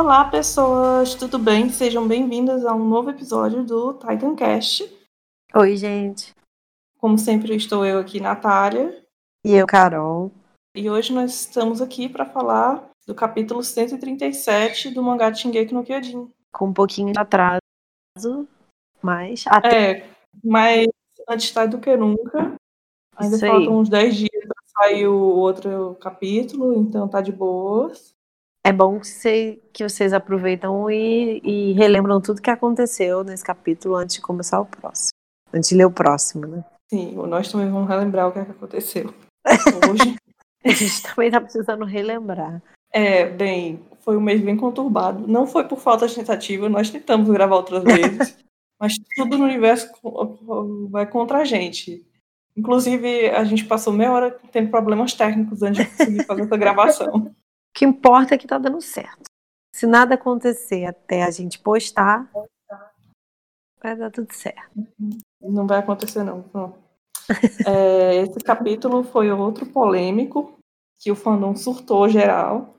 Olá, pessoas, tudo bem? Sejam bem-vindas a um novo episódio do Titancast. Oi, gente. Como sempre, estou eu aqui, Natália. E eu, Carol. E hoje nós estamos aqui para falar do capítulo 137 do mangá de Shingeki no Kyojin. Com um pouquinho de atraso, mas... Até... É, mas antes tarde do que nunca. Ainda Isso faltam aí. uns 10 dias para sair o outro capítulo, então tá de boas. É bom que, cê- que vocês aproveitam e, e relembram tudo que aconteceu nesse capítulo antes de começar o próximo. Antes de ler o próximo, né? Sim, nós também vamos relembrar o que, é que aconteceu hoje. A gente também tá precisando relembrar. É, bem, foi um mês bem conturbado. Não foi por falta de tentativa, nós tentamos gravar outras vezes, mas tudo no universo vai contra a gente. Inclusive, a gente passou meia hora tendo problemas técnicos antes de conseguir fazer essa gravação. Que importa é que tá dando certo. Se nada acontecer até a gente postar, vai dar tudo certo. Não vai acontecer, não. Não. É, esse capítulo foi outro polêmico, que o fandom surtou geral.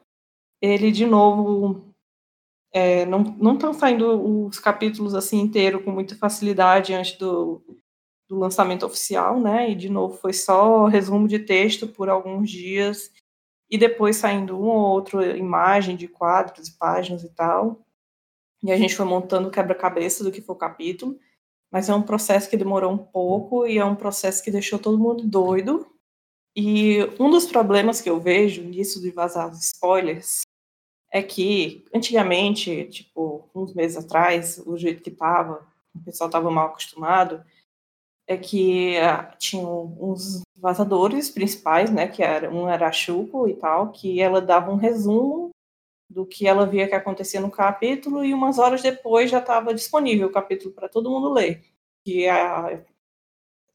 Ele, de novo, é, não estão saindo os capítulos assim inteiro com muita facilidade antes do, do lançamento oficial, né? E, de novo, foi só resumo de texto por alguns dias, e depois saindo um ou outro imagem de quadros e páginas e tal. E a gente foi montando quebra-cabeça do que foi o capítulo. Mas é um processo que demorou um pouco e é um processo que deixou todo mundo doido. E um dos problemas que eu vejo nisso de vazar os spoilers é que antigamente, tipo, uns meses atrás, o jeito que tava, o pessoal tava mal acostumado, é que ah, tinham uns vazadores principais, né, que era um era a Shuko e tal, que ela dava um resumo do que ela via que acontecia no capítulo e umas horas depois já estava disponível o capítulo para todo mundo ler, que a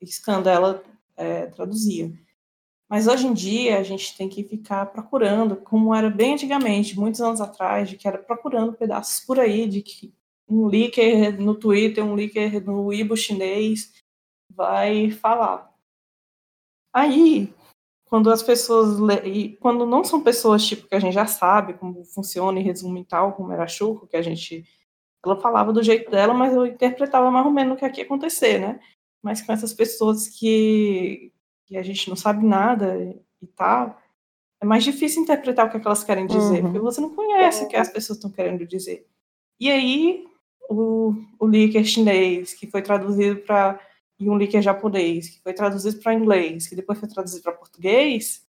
Scandela é, traduzia. Mas hoje em dia a gente tem que ficar procurando, como era bem antigamente, muitos anos atrás, de que era procurando pedaços por aí, de que um leaker no Twitter, um leaker no Weibo chinês vai falar. Aí, quando as pessoas e quando não são pessoas tipo que a gente já sabe como funciona e resumo e tal, como era a Chuco, que a gente ela falava do jeito dela, mas eu interpretava mais ou menos o que aqui ia acontecer, né? Mas com essas pessoas que, que a gente não sabe nada e tal, é mais difícil interpretar o que, é que elas querem dizer, Uhum. porque você não conhece o que as pessoas estão querendo dizer. E aí, o, o leaker chinês, que foi traduzido para. E um leaker japonês, que foi traduzido para inglês, que depois foi traduzido para português,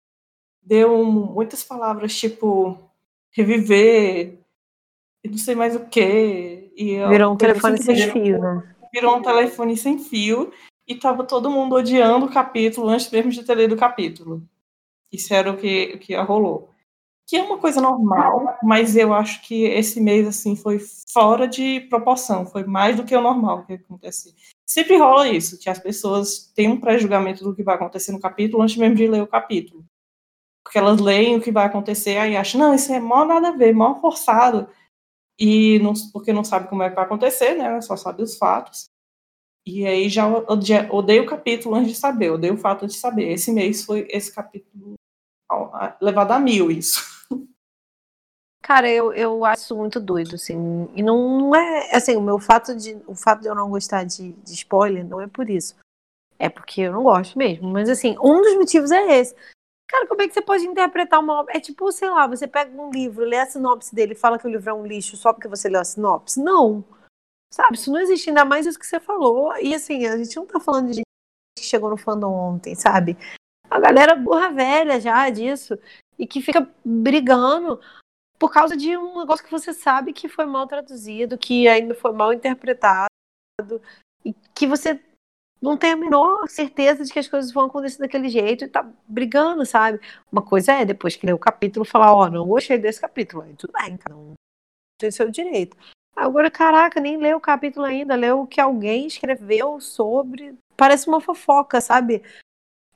deu muitas palavras tipo reviver, e não sei mais o quê. E Virou um telefone sem deixou- fio, né? virou um telefone sem fio e tava todo mundo odiando o capítulo antes mesmo de ter lido o capítulo. Isso era o que, o que rolou. Que é uma coisa normal, mas eu acho que esse mês assim foi fora de proporção, foi mais do que o normal que acontece. Sempre rola isso, que as pessoas têm um pré-julgamento do que vai acontecer no capítulo antes mesmo de ler o capítulo. Porque elas leem o que vai acontecer aí acham, não, isso é mó nada a ver, mó forçado e não, porque não sabe como é que vai acontecer, né? Só sabe os fatos. E aí já ode- odeio o capítulo antes de saber, odeio o fato de saber. Esse mês foi esse capítulo levado a mil, isso. Cara, eu, eu acho muito doido, assim. E não é, assim, o meu fato de, o fato de eu não gostar de, de spoiler não é por isso. É porque eu não gosto mesmo. Mas, assim, um dos motivos é esse. Cara, como é que você pode interpretar uma obra? É tipo, sei lá, você pega um livro, lê a sinopse dele e fala que o livro é um lixo só porque você leu a sinopse? Não. Sabe, isso não existe, ainda mais isso que você falou. E, assim, a gente não tá falando de gente que chegou no fandom ontem, sabe? A galera burra velha já disso. E que fica brigando por causa de um negócio que você sabe que foi mal traduzido, que ainda foi mal interpretado, e que você não tem a menor certeza de que as coisas vão acontecer daquele jeito e tá brigando, sabe? Uma coisa é, depois que lê o capítulo, falar, ó, não gostei desse capítulo. Aí tudo bem, um tem seu direito. Agora, caraca, nem leu o capítulo ainda, leu o que alguém escreveu sobre. Parece uma fofoca, sabe?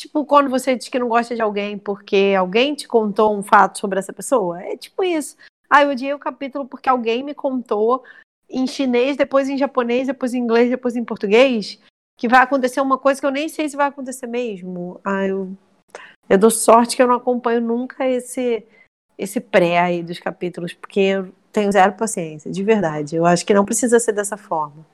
Tipo, quando você diz que não gosta de alguém porque alguém te contou um fato sobre essa pessoa. É tipo isso. Ah, eu odiei o capítulo porque alguém me contou em chinês, depois em japonês, depois em inglês, depois em português, que vai acontecer uma coisa que eu nem sei se vai acontecer mesmo. Ah, eu, eu dou sorte que eu não acompanho nunca esse esse pré aí dos capítulos, porque eu, tenho zero paciência, de verdade. Eu acho que não precisa ser dessa forma.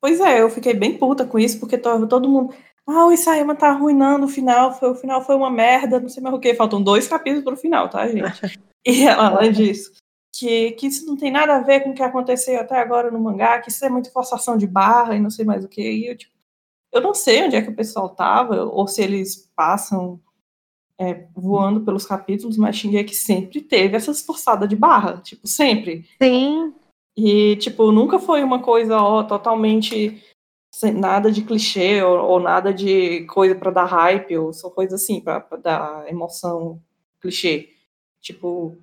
Pois é, eu fiquei bem puta com isso, porque todo mundo. Ah, o Isayama tá arruinando o final, foi, o final foi uma merda, não sei mais o que. Faltam dois capítulos pro final, tá, gente? E além disso, que, que isso não tem nada a ver com o que aconteceu até agora no mangá, que isso é muito forçação de barra e não sei mais o que. E eu, tipo, eu não sei onde é que o pessoal tava, ou se eles passam é, voando pelos capítulos, mas Shingeki sempre teve essas forçadas de barra, tipo, sempre. Sim. E, tipo, nunca foi uma coisa ó, totalmente sem nada de clichê ou, ou nada de coisa para dar hype, ou só coisa assim, para dar emoção clichê. Tipo,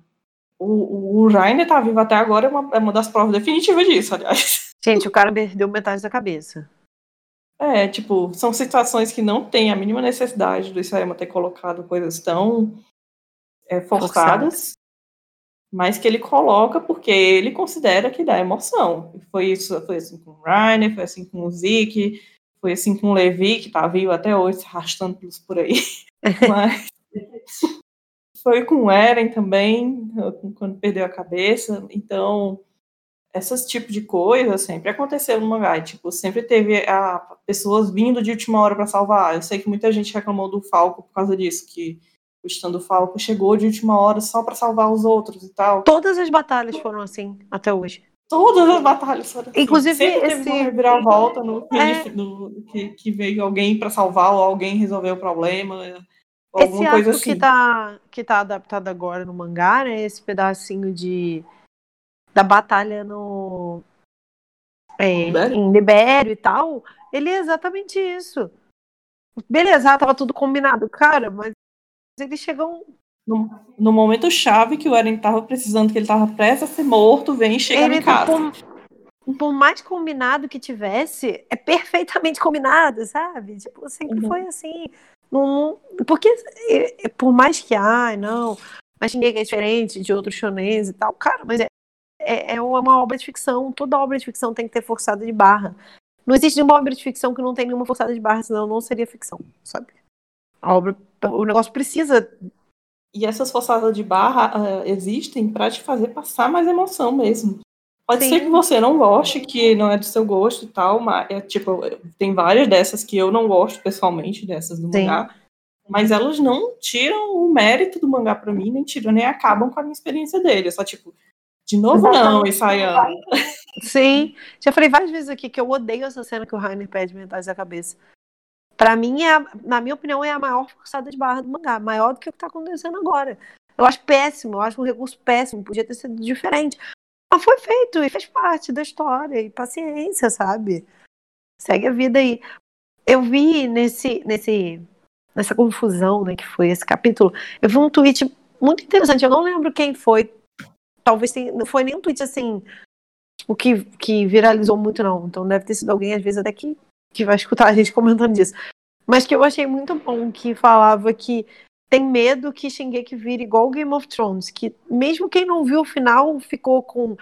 o, o Rainer tá vivo até agora é uma, é uma das provas definitivas disso, aliás. Gente, o cara perdeu metade da cabeça. É, tipo, são situações que não tem a mínima necessidade do Isayama ter colocado coisas tão é, forçadas, mas que ele coloca porque ele considera que dá emoção. Foi isso, foi assim com o Rainer, foi assim com o Zeke, foi assim com o Levi, que tá vivo até hoje, se arrastando por aí. mas foi com o Eren também, quando perdeu a cabeça. Então, esses tipos de coisa sempre aconteceu no mangá. tipo, sempre teve a, pessoas vindo de última hora para salvar. Eu sei que muita gente reclamou do Falco por causa disso, que o do Falco chegou de última hora só para salvar os outros e tal. Todas as batalhas foram assim até hoje. Todas as batalhas foram assim. Inclusive, sempre esse... teve uma reviravolta no, é... no, que, que, veio alguém para salvar ou alguém resolveu o problema. Esse arco assim. que tá, que tá adaptado agora no mangá, né? Esse pedacinho de da batalha no é, em Libério e tal, ele é exatamente isso. Beleza, tava tudo combinado, cara, mas eles chegam no, no momento chave que o Eren tava precisando, que ele tava prestes a ser morto, vem e chega ele em casa. Por, por, mais combinado que tivesse, é perfeitamente combinado, sabe? Tipo, sempre uhum. foi assim. Não, porque por mais que, ai, não, mas ninguém é diferente de outros shonens e tal, cara, mas é, é, é uma obra de ficção, toda obra de ficção tem que ter forçada de barra. Não existe nenhuma obra de ficção que não tenha nenhuma forçada de barra, senão não seria ficção, sabe? A obra, o negócio precisa. E essas forçadas de barra uh, existem para te fazer passar mais emoção mesmo. Pode Sim. ser que você não goste, que não é do seu gosto e tal, mas é, tipo, tem várias dessas que eu não gosto pessoalmente, dessas do Sim. mangá. Mas elas não tiram o mérito do mangá para mim, nem tiram, nem acabam com a minha experiência dele. É só tipo, de novo não, ensaiando. Sim, já falei várias vezes aqui que eu odeio essa cena que o Rainer pede metade da cabeça. Para mim, é na minha opinião, é a maior forçada de barra do mangá, maior do que o que tá acontecendo agora. Eu acho péssimo, eu acho um recurso péssimo, podia ter sido diferente. Mas foi feito e fez parte da história, e paciência, sabe? Segue a vida aí. Eu vi nesse, nesse, nessa confusão né, que foi esse capítulo, eu vi um tweet muito interessante, eu não lembro quem foi, talvez não foi nem um tweet assim, tipo, que, que viralizou muito, não. Então deve ter sido alguém, às vezes, até que, que vai escutar a gente comentando disso. Mas que eu achei muito bom, que falava que tem medo que Shingeki vire igual Game of Thrones, que mesmo quem não viu o final ficou com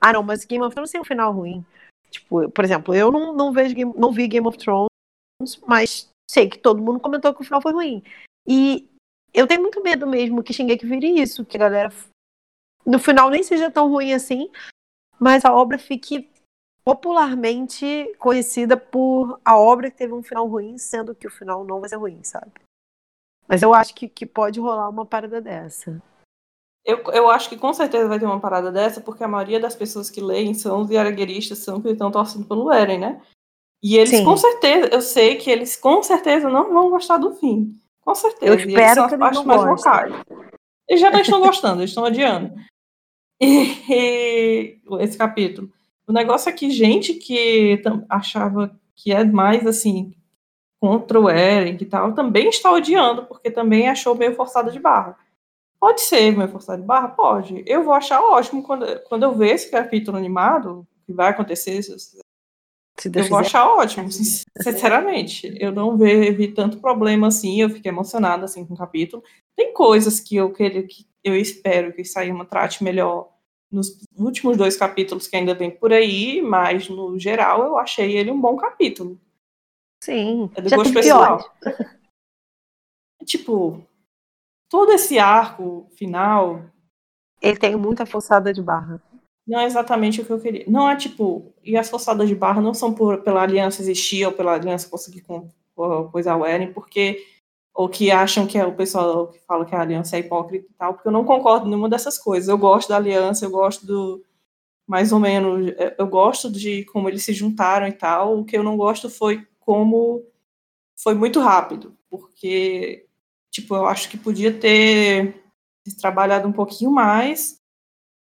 ah não, mas Game of Thrones tem um final ruim. Tipo, por exemplo, eu não, não vejo Game, não vi Game of Thrones, mas sei que todo mundo comentou que o final foi ruim. E eu tenho muito medo mesmo que Shingeki vire isso, que a galera no final nem seja tão ruim assim, mas a obra fique popularmente conhecida por a obra que teve um final ruim, sendo que o final não vai ser ruim, sabe? Mas eu acho que, que pode rolar uma parada dessa. Eu, eu acho que com certeza vai ter uma parada dessa, porque a maioria das pessoas que leem são os diaragueristas, são que estão torcendo pelo Eren, né? E eles Sim. com certeza, eu sei que eles com certeza não vão gostar do fim. Com certeza. Eu espero eles são que eles não mais vocais. Eles já não estão gostando, eles estão adiando. E, esse capítulo. O negócio é que gente que achava que é mais assim contra o Eren e tal, também está odiando, porque também achou meio forçada de barra. Pode ser meio forçada de barra? Pode. Eu vou achar ótimo quando, quando eu ver esse capítulo animado, que vai acontecer, se, eu vou achar ótimo, sinceramente. Eu não vi, vi, tanto problema assim, eu fiquei emocionada assim com o capítulo. Tem coisas que eu queria que eu espero que uma trate melhor nos últimos dois capítulos que ainda vem por aí, mas no geral eu achei ele um bom capítulo. Sim. É do gosto pessoal. tipo, todo esse arco final. Ele tem muita forçada de barra. não é exatamente o que eu queria. Não é tipo, e as forçadas de barra não são por, pela aliança existir ou pela aliança conseguir com, coisa o Eren, porque ou que acham que é o pessoal que fala que a aliança é hipócrita e tal, porque eu não concordo em nenhuma dessas coisas. Eu gosto da aliança, eu gosto do mais ou menos, eu gosto de como eles se juntaram e tal. O que eu não gosto foi como foi muito rápido, porque tipo, eu acho que podia ter trabalhado um pouquinho mais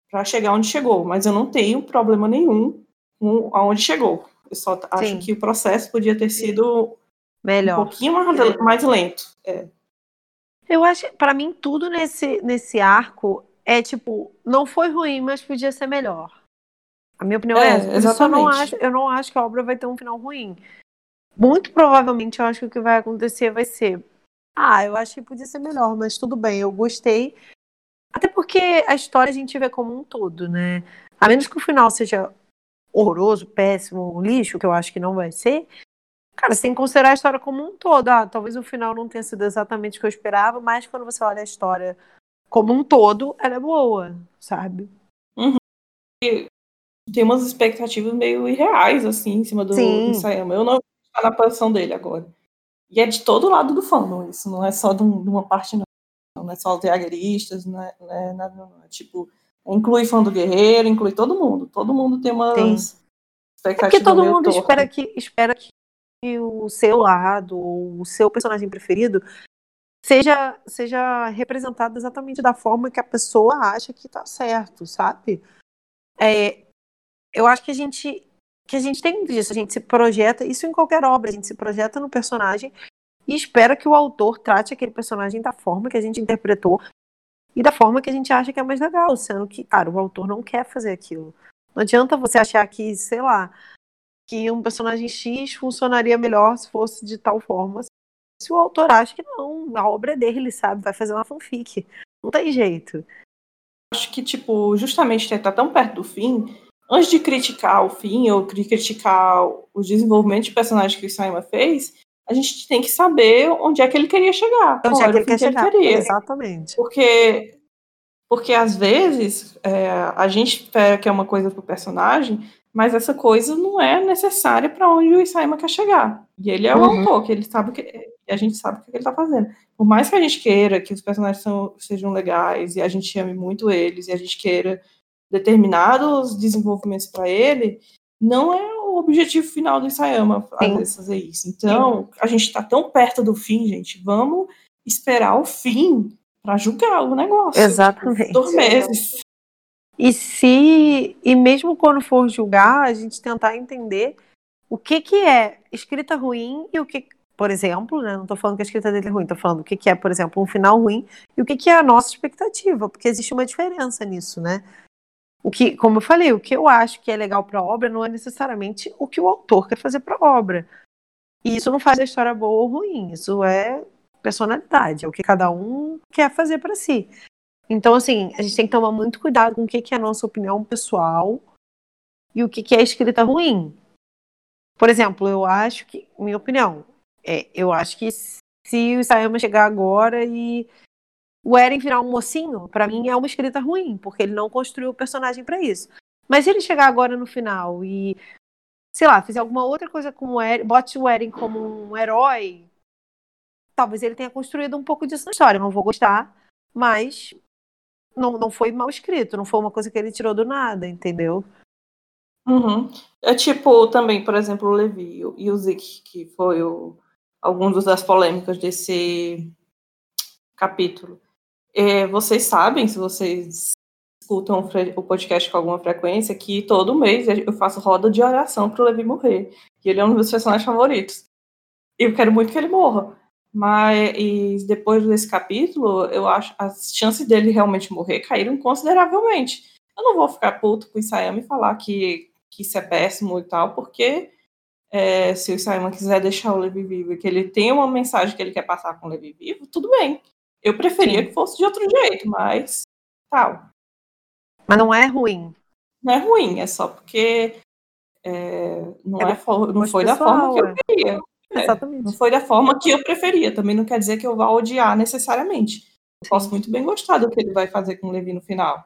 para chegar onde chegou, mas eu não tenho problema nenhum com aonde chegou. Eu só acho Sim. que o processo podia ter sido melhor, um pouquinho mais, mais lento. É. Eu acho, para mim, tudo nesse nesse arco é tipo, não foi ruim, mas podia ser melhor. A minha opinião é, é essa. Exatamente. Eu não, acho, eu não acho que a obra vai ter um final ruim. Muito provavelmente eu acho que o que vai acontecer vai ser. Ah, eu acho que podia ser melhor, mas tudo bem, eu gostei. Até porque a história a gente vê como um todo, né? A menos que o final seja horroroso, péssimo, lixo, que eu acho que não vai ser. Cara, você tem que considerar a história como um todo. Ah, talvez o final não tenha sido exatamente o que eu esperava, mas quando você olha a história como um todo, ela é boa, sabe? Uhum. Tem umas expectativas meio irreais, assim, em cima do Sim. Eu não estou na posição dele agora. E é de todo lado do fandom, isso não é só de, uma parte, não não é só os diagueristas, não é, não é nada, não. É, tipo, inclui fã do Guerreiro, inclui todo mundo. Todo mundo tem uma expectativa. É porque todo mundo espera que, espera que o seu lado, ou o seu personagem preferido, seja, seja representado exatamente da forma que a pessoa acha que tá certo, sabe? É, eu acho que a gente que a gente tem disso, a gente se projeta, isso em qualquer obra, a gente se projeta no personagem e espera que o autor trate aquele personagem da forma que a gente interpretou e da forma que a gente acha que é mais legal, sendo que, cara, o autor não quer fazer aquilo. Não adianta você achar que, sei lá, que um personagem X funcionaria melhor se fosse de tal forma. Se o autor acha que não, a obra é dele, sabe? Vai fazer uma fanfic. Não tem jeito. Acho que, tipo, justamente estar tão perto do fim, antes de criticar o fim ou criticar o desenvolvimento de personagem que o Simon fez, a gente tem que saber onde é que ele queria chegar. Onde é que ele quer chegar. Ele Exatamente. Porque, porque às vezes é, a gente espera que é uma coisa pro personagem, mas essa coisa não é necessária para onde o Isaima quer chegar. E ele é o uhum. autor, que ele sabe que a gente sabe o que ele está fazendo. Por mais que a gente queira que os personagens são, sejam legais e a gente ame muito eles e a gente queira determinados desenvolvimentos para ele, não é o objetivo final do Isayama fazer isso. Então, a gente está tão perto do fim, gente, vamos esperar o fim para julgar o negócio. Exatamente. Dois meses. E se e mesmo quando for julgar, a gente tentar entender o que que é escrita ruim e o que, por exemplo, né, não estou falando que a escrita dele é ruim, estou falando o que que é, por exemplo, um final ruim e o que que é a nossa expectativa, porque existe uma diferença nisso, né? O que, como eu falei, o que eu acho que é legal para a obra não é necessariamente o que o autor quer fazer para a obra. E isso não faz a história boa ou ruim, isso é personalidade, é o que cada um quer fazer para si. Então, assim, a gente tem que tomar muito cuidado com o que, que é a nossa opinião pessoal e o que, que é escrita ruim. Por exemplo, eu acho que, minha opinião, é, eu acho que se o Sayama chegar agora e o Eren virar um mocinho, para mim é uma escrita ruim, porque ele não construiu o personagem para isso. Mas se ele chegar agora no final e, sei lá, fizer alguma outra coisa com o Eren, bote o Eren como um herói, talvez ele tenha construído um pouco disso na história. Eu não vou gostar, mas não, não foi mal escrito, não foi uma coisa que ele tirou do nada, entendeu? Uhum. É tipo também, por exemplo, o Levi e o Zik, que foi o, alguns das polêmicas desse capítulo. É, vocês sabem, se vocês escutam o podcast com alguma frequência, que todo mês eu faço roda de oração pro Levi morrer. E ele é um dos meus personagens favoritos. E eu quero muito que ele morra. Mas depois desse capítulo, eu acho as chances dele realmente morrer caíram consideravelmente. Eu não vou ficar puto com o Isayama e falar que, que isso é péssimo e tal, porque é, se o Isayama quiser deixar o Levi vivo e que ele tem uma mensagem que ele quer passar com o Levi vivo, tudo bem. Eu preferia Sim. que fosse de outro jeito, mas tal. Mas não é ruim. Não é ruim, é só porque é, não, é, é não foi pessoal, da forma que eu é. É, Exatamente. não foi da forma que eu preferia. Também não quer dizer que eu vá odiar necessariamente. Eu posso muito bem gostar do que ele vai fazer com o Levi no final.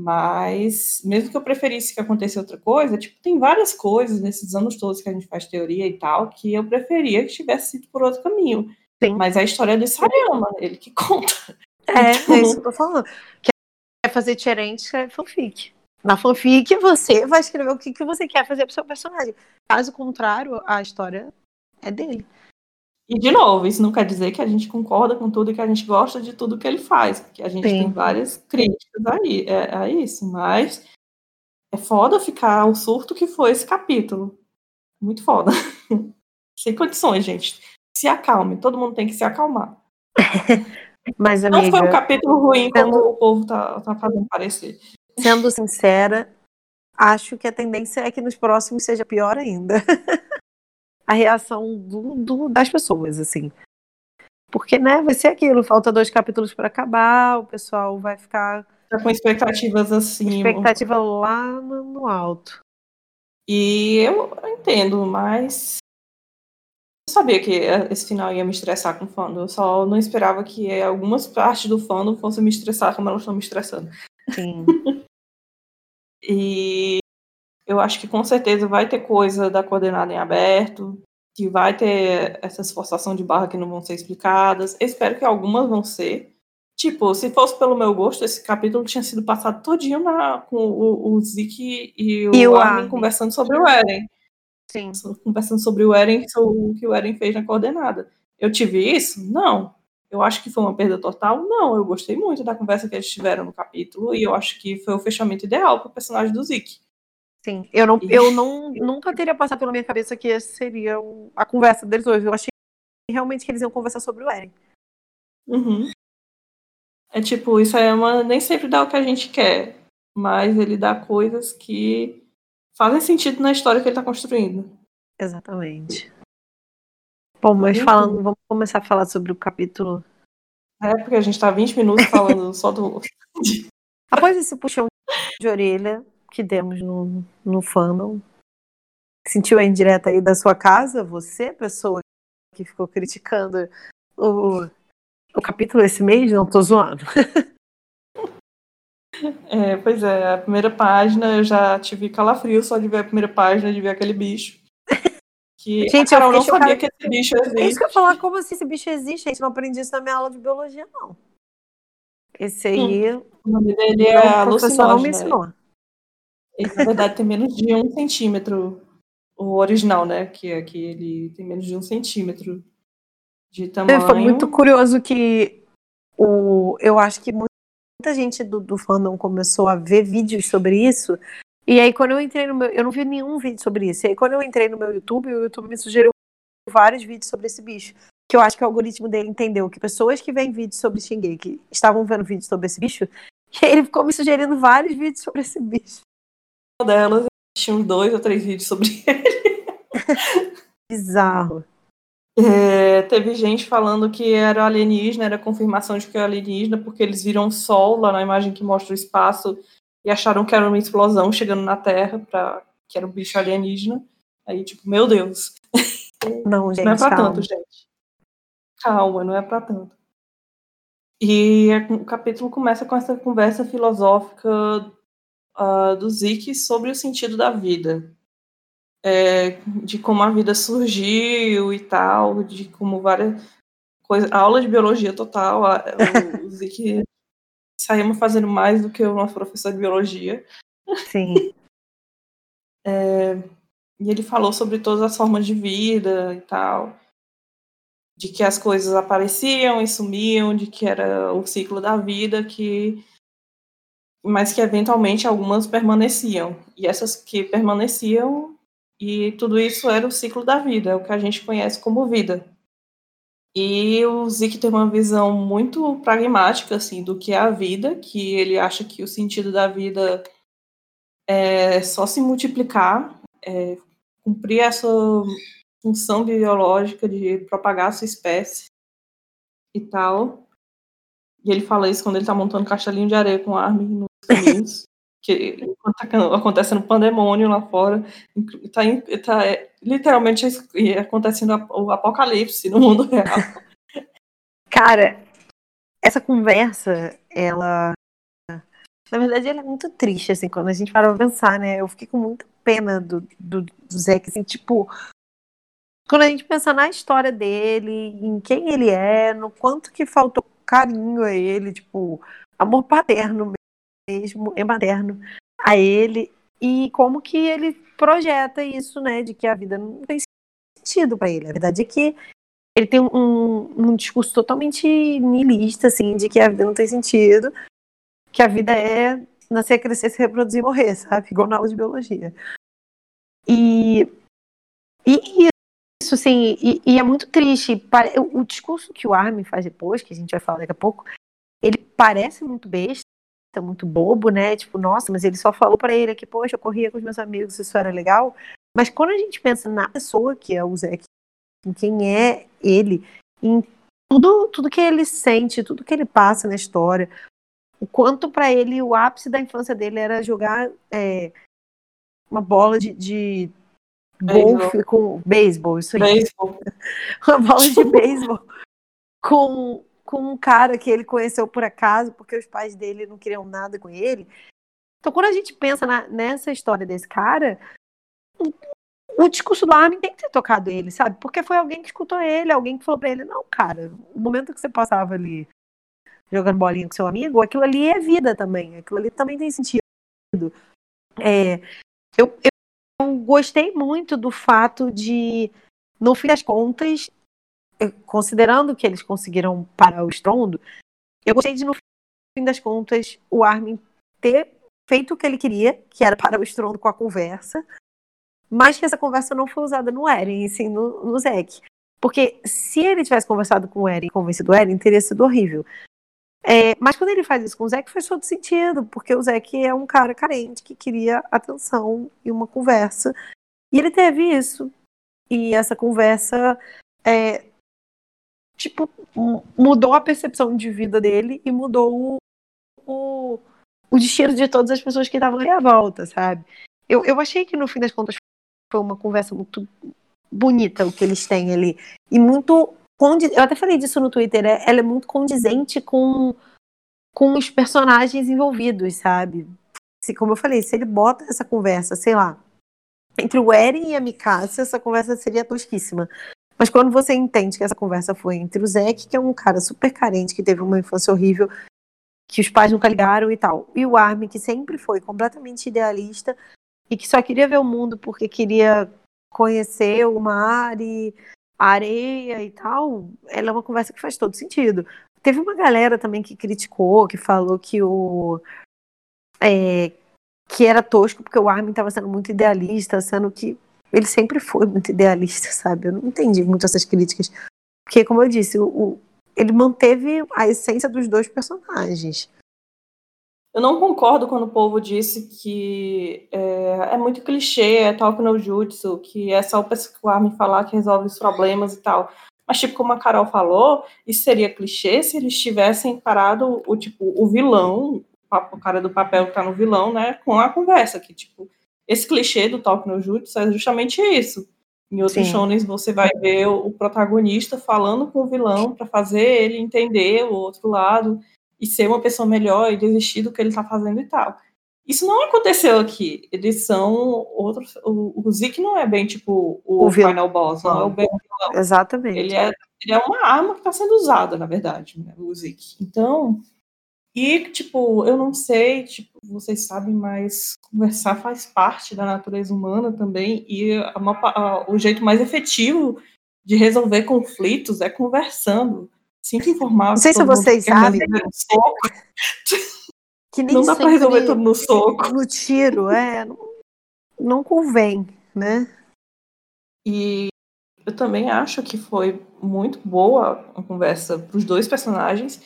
Mas, mesmo que eu preferisse que acontecesse outra coisa, tipo, tem várias coisas nesses anos todos que a gente faz teoria e tal, que eu preferia que tivesse sido por outro caminho. Sim. Mas a história é do Sayama, ele que conta. É, então... é isso que eu tô falando. Quer fazer diferente, escreve fanfic. Na fanfic, você vai escrever o que, que você quer fazer pro seu personagem. Caso contrário, a história é dele. E, de novo, isso não quer dizer que a gente concorda com tudo e que a gente gosta de tudo que ele faz, porque a gente Sim. tem várias críticas aí, é, a isso, mas é foda ficar o surto que foi esse capítulo. Muito foda. Sem condições, gente. Se acalme, todo mundo tem que se acalmar. mas, amiga, não foi um capítulo ruim sendo, como o povo tá, tá fazendo parecer. Sendo sincera, acho que a tendência é que nos próximos seja pior ainda. a reação do, do, das pessoas, assim. Porque, né, vai ser aquilo, falta dois capítulos para acabar, o pessoal vai ficar. Tá com expectativas assim. Expectativa lá no, alto. E eu entendo, mas eu sabia que esse final ia me estressar com o fandom. Eu só não esperava que algumas partes do fandom fossem me estressar como elas estão me estressando. Sim. e eu acho que com certeza vai ter coisa da coordenada em aberto, que vai ter essas forçação de barra que não vão ser explicadas. Espero que algumas vão ser. Tipo, se fosse pelo meu gosto, esse capítulo tinha sido passado todinho na, com o, o Zeke e o, e o Armin, Armin conversando sobre o Eren. Sim. Conversando sobre o Eren, sobre o que o Eren fez na coordenada. Eu tive isso? Não. Eu acho que foi uma perda total? Não. Eu gostei muito da conversa que eles tiveram no capítulo e eu acho que foi o fechamento ideal para o personagem do Zeke. Sim, eu, não, eu não, nunca teria passado pela minha cabeça que essa seria a conversa deles hoje. Eu achei realmente que eles iam conversar sobre o Eren. Uhum. É tipo, isso é uma. Nem sempre dá o que a gente quer, mas ele dá coisas que fazem sentido na história que ele está construindo. Exatamente. Bom, mas falando, vamos começar a falar sobre o capítulo. É, porque a gente está 20 minutos falando só do. Após esse puxão de orelha, que demos no, no fandom. Sentiu a indireta aí da sua casa? Você, pessoa que ficou criticando o, o capítulo esse mês? Não tô zoando. É, pois é, a primeira página eu já tive calafrio só de ver a primeira página, de ver aquele bicho. Que gente, Carol não sabia que esse bicho existe. É isso que eu ia falar, como assim esse bicho existe? Gente, não aprendi isso na minha aula de biologia, não. Esse aí. Hum. O nome dele é o professor não me ensinou. Ele, na verdade, tem menos de um centímetro. O original, né? Que é que ele tem menos de um centímetro de tamanho. Foi muito curioso que o, eu acho que muita gente do, do fandom começou a ver vídeos sobre isso. E aí, quando eu entrei no meu. Eu não vi nenhum vídeo sobre isso. E aí, quando eu entrei no meu YouTube, o YouTube me sugeriu vários vídeos sobre esse bicho. Que eu acho que o algoritmo dele entendeu que pessoas que veem vídeos sobre Shingeki estavam vendo vídeos sobre esse bicho. E aí ele ficou me sugerindo vários vídeos sobre esse bicho delas, assisti uns dois ou três vídeos sobre ele. Bizarro. É, teve gente falando que era alienígena, era confirmação de que era alienígena, porque eles viram o Sol lá na imagem que mostra o espaço e acharam que era uma explosão chegando na Terra, pra, que era um bicho alienígena. Aí, tipo, meu Deus. Não, gente. Não é pra calma. tanto, gente. Calma, não é pra tanto. E o capítulo começa com essa conversa filosófica uh, do Zik sobre o sentido da vida. É, de como a vida surgiu e tal, de como várias coisas. Aula de biologia total. A, o, o Zik saímos fazendo mais do que o nosso professor de biologia. Sim. É, e ele falou sobre todas as formas de vida e tal. De que as coisas apareciam e sumiam, de que era o ciclo da vida, que mas que eventualmente algumas permaneciam. E essas que permaneciam, e tudo isso era o ciclo da vida, é o que a gente conhece como vida. E o Zeke tem uma visão muito pragmática assim do que é a vida, que ele acha que o sentido da vida é só se multiplicar, é cumprir essa função biológica de propagar a sua espécie e tal. E ele fala isso quando ele está montando castelinho de areia com Armin no que tá acontecendo pandemônio lá fora, está tá, é, literalmente acontecendo o apocalipse no mundo real. Cara, essa conversa, ela Na verdade, ele é muito triste, assim, quando a gente para pensar, né? Eu fiquei com muita pena do, do, do Zack, assim, tipo. Quando a gente pensa na história dele, em quem ele é, no quanto que faltou carinho a ele, tipo, amor paterno mesmo, é materno a ele, e como que ele projeta isso, né, de que a vida não tem sentido para ele. A verdade é que ele tem um, um discurso totalmente niilista, assim, de que a vida não tem sentido, que a vida é nascer, crescer, se reproduzir e morrer, sabe? Igual na aula de biologia. E, e isso, assim, e, e, é muito triste. O, discurso que o Armin faz depois, que a gente vai falar daqui a pouco, ele parece muito besta, muito bobo, né? Tipo, nossa, mas ele só falou para ele que, poxa, eu corria com os meus amigos, isso era legal. Mas quando a gente pensa na pessoa que é o Zé, em quem é ele, em tudo, tudo que ele sente, tudo que ele passa na história, o quanto para ele o ápice da infância dele era jogar é, uma bola de, de golfe com beisebol, isso aí. Beisebol. uma bola de beisebol com, com um cara que ele conheceu por acaso, porque os pais dele não queriam nada com ele. Então, quando a gente pensa na, nessa história desse cara, o discurso do Armin tem que ter tocado ele, sabe? Porque foi alguém que escutou ele, alguém que falou pra ele, não, cara, o momento que você passava ali jogando bolinha com seu amigo, aquilo ali é vida também, aquilo ali também tem sentido. É, eu, eu gostei muito do fato de, no fim das contas, considerando que eles conseguiram parar o estrondo, eu gostei de, no fim das contas, o Armin ter feito o que ele queria, que era parar o estrondo com a conversa, mas que essa conversa não foi usada no Eren, e sim no, no. Porque se ele tivesse conversado com o Eren, convencido o Eren, teria sido horrível. É, mas quando ele faz isso com o Zeke, faz todo sentido, porque o Zeke é um cara carente que queria atenção e uma conversa. E ele teve isso. E essa conversa, é, tipo, mudou a percepção de vida dele e mudou o, o, o destino de todas as pessoas que estavam ali à volta, sabe? Eu, eu achei que no fim das contas foi uma conversa muito bonita o que eles têm ali. E muito eu até falei disso no Twitter, é, ela é muito condizente com, com os personagens envolvidos, sabe? Se, como eu falei, se ele bota essa conversa, sei lá, entre o Eren e a Mikasa, essa conversa seria tosquíssima. Mas quando você entende que essa conversa foi entre o Zack, que é um cara super carente, que teve uma infância horrível, que os pais nunca ligaram e tal, e o Armin, que sempre foi completamente idealista e que só queria ver o mundo porque queria conhecer o mar e areia e tal, ela é uma conversa que faz todo sentido. Teve uma galera também que criticou, que falou que o. É, que era tosco porque o Armin estava sendo muito idealista, sendo que ele sempre foi muito idealista, sabe? Eu não entendi muito essas críticas. Porque, como eu disse, o, o ele manteve a essência dos dois personagens. Eu não concordo quando o povo disse que é, é muito clichê, é tal no jutsu, que é só o Armin falar que resolve os problemas e tal. Mas, tipo, como a Carol falou, isso seria clichê se eles tivessem parado o, tipo, o vilão, o cara do papel que tá no vilão, né, com a conversa, que, tipo, esse clichê do Talk no Jutsu é justamente isso. Em outros shonens você vai ver o protagonista falando com o vilão para fazer ele entender o outro lado e ser uma pessoa melhor e desistir do que ele está fazendo e tal. Isso não aconteceu aqui. Eles são outros. O, o Zeke não é bem tipo o, o final boss, não, não é o bem vilão. Exatamente. Ele é, ele é uma arma que está sendo usada, na verdade, né, o Zeke. Então. E, tipo, eu não sei, tipo, vocês sabem, mas conversar faz parte da natureza humana também, e uma, a, o jeito mais efetivo de resolver conflitos é conversando. Sinto informar. Não sei se vocês sabem. Que nem não dá para resolver tudo no soco. No tiro, é. Não, não convém, né? E eu também acho que foi muito boa a conversa para os dois personagens.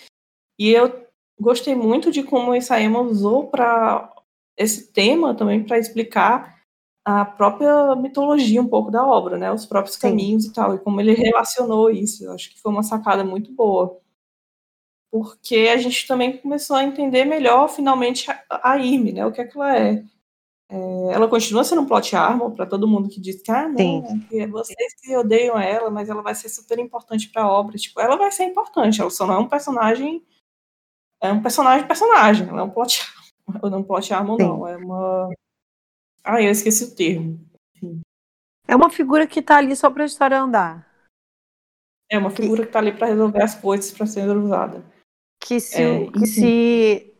E eu gostei muito de como o Isayama usou para esse tema também para explicar a própria mitologia um pouco da obra, né? Os próprios Sim. caminhos e tal, e como ele relacionou isso. Eu acho que foi uma sacada muito boa. Porque a gente também começou a entender melhor, finalmente, a, Irme, né? O que é que ela é. é ela continua sendo um plot armor para todo mundo que diz que, ah, não, é vocês que odeiam ela, mas ela vai ser super importante para a obra. Tipo, ela vai ser importante, ela só não é um personagem. É um personagem personagem, ela é um plot armor. Não plot armor, não. É uma. Ah, eu esqueci o termo. É uma figura que tá ali só pra história andar. É uma figura que, que tá ali para resolver as coisas para ser usada. Que se, é, que se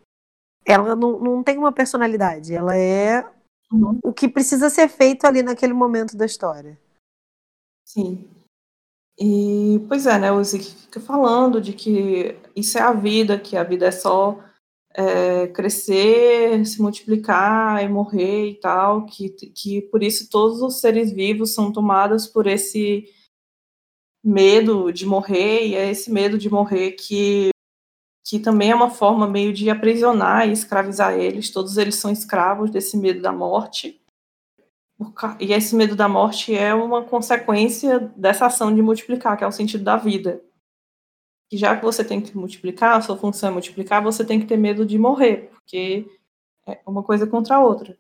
ela não, não tem uma personalidade, ela é uhum. o que precisa ser feito ali naquele momento da história. Sim. E, pois é, né, o Zeke fica falando de que isso é a vida, que a vida é só é, crescer, se multiplicar e morrer e tal, que, que por isso todos os seres vivos são tomados por esse medo de morrer, e é esse medo de morrer que, que também é uma forma meio de aprisionar e escravizar eles, todos eles são escravos desse medo da morte, e esse medo da morte é uma consequência dessa ação de multiplicar, que é o sentido da vida. Que já que você tem que multiplicar, a sua função é multiplicar, você tem que ter medo de morrer, porque é uma coisa contra a outra.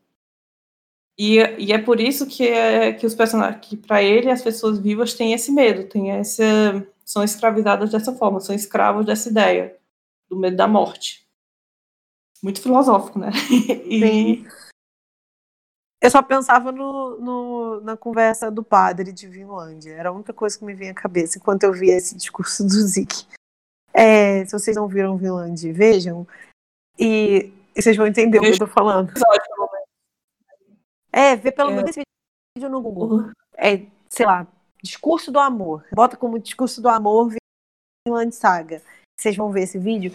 E, e é por isso que, é, que os personagens, que para ele as pessoas vivas têm esse medo, têm esse, são escravizadas dessa forma, são escravos dessa ideia do medo da morte. Muito filosófico, né? E... Sim. Eu só pensava no, no, na conversa do padre de Vinlândia. Era a única coisa que me vinha à cabeça enquanto eu via esse discurso do Zik. É, se vocês não viram Vinlândia, vejam. E, e, vocês vão entender o que eu tô falando. É, vê pelo é. menos esse vídeo no Google. É, sei lá, discurso do amor. Bota como discurso do amor Vinland Saga. Vocês vão ver esse vídeo.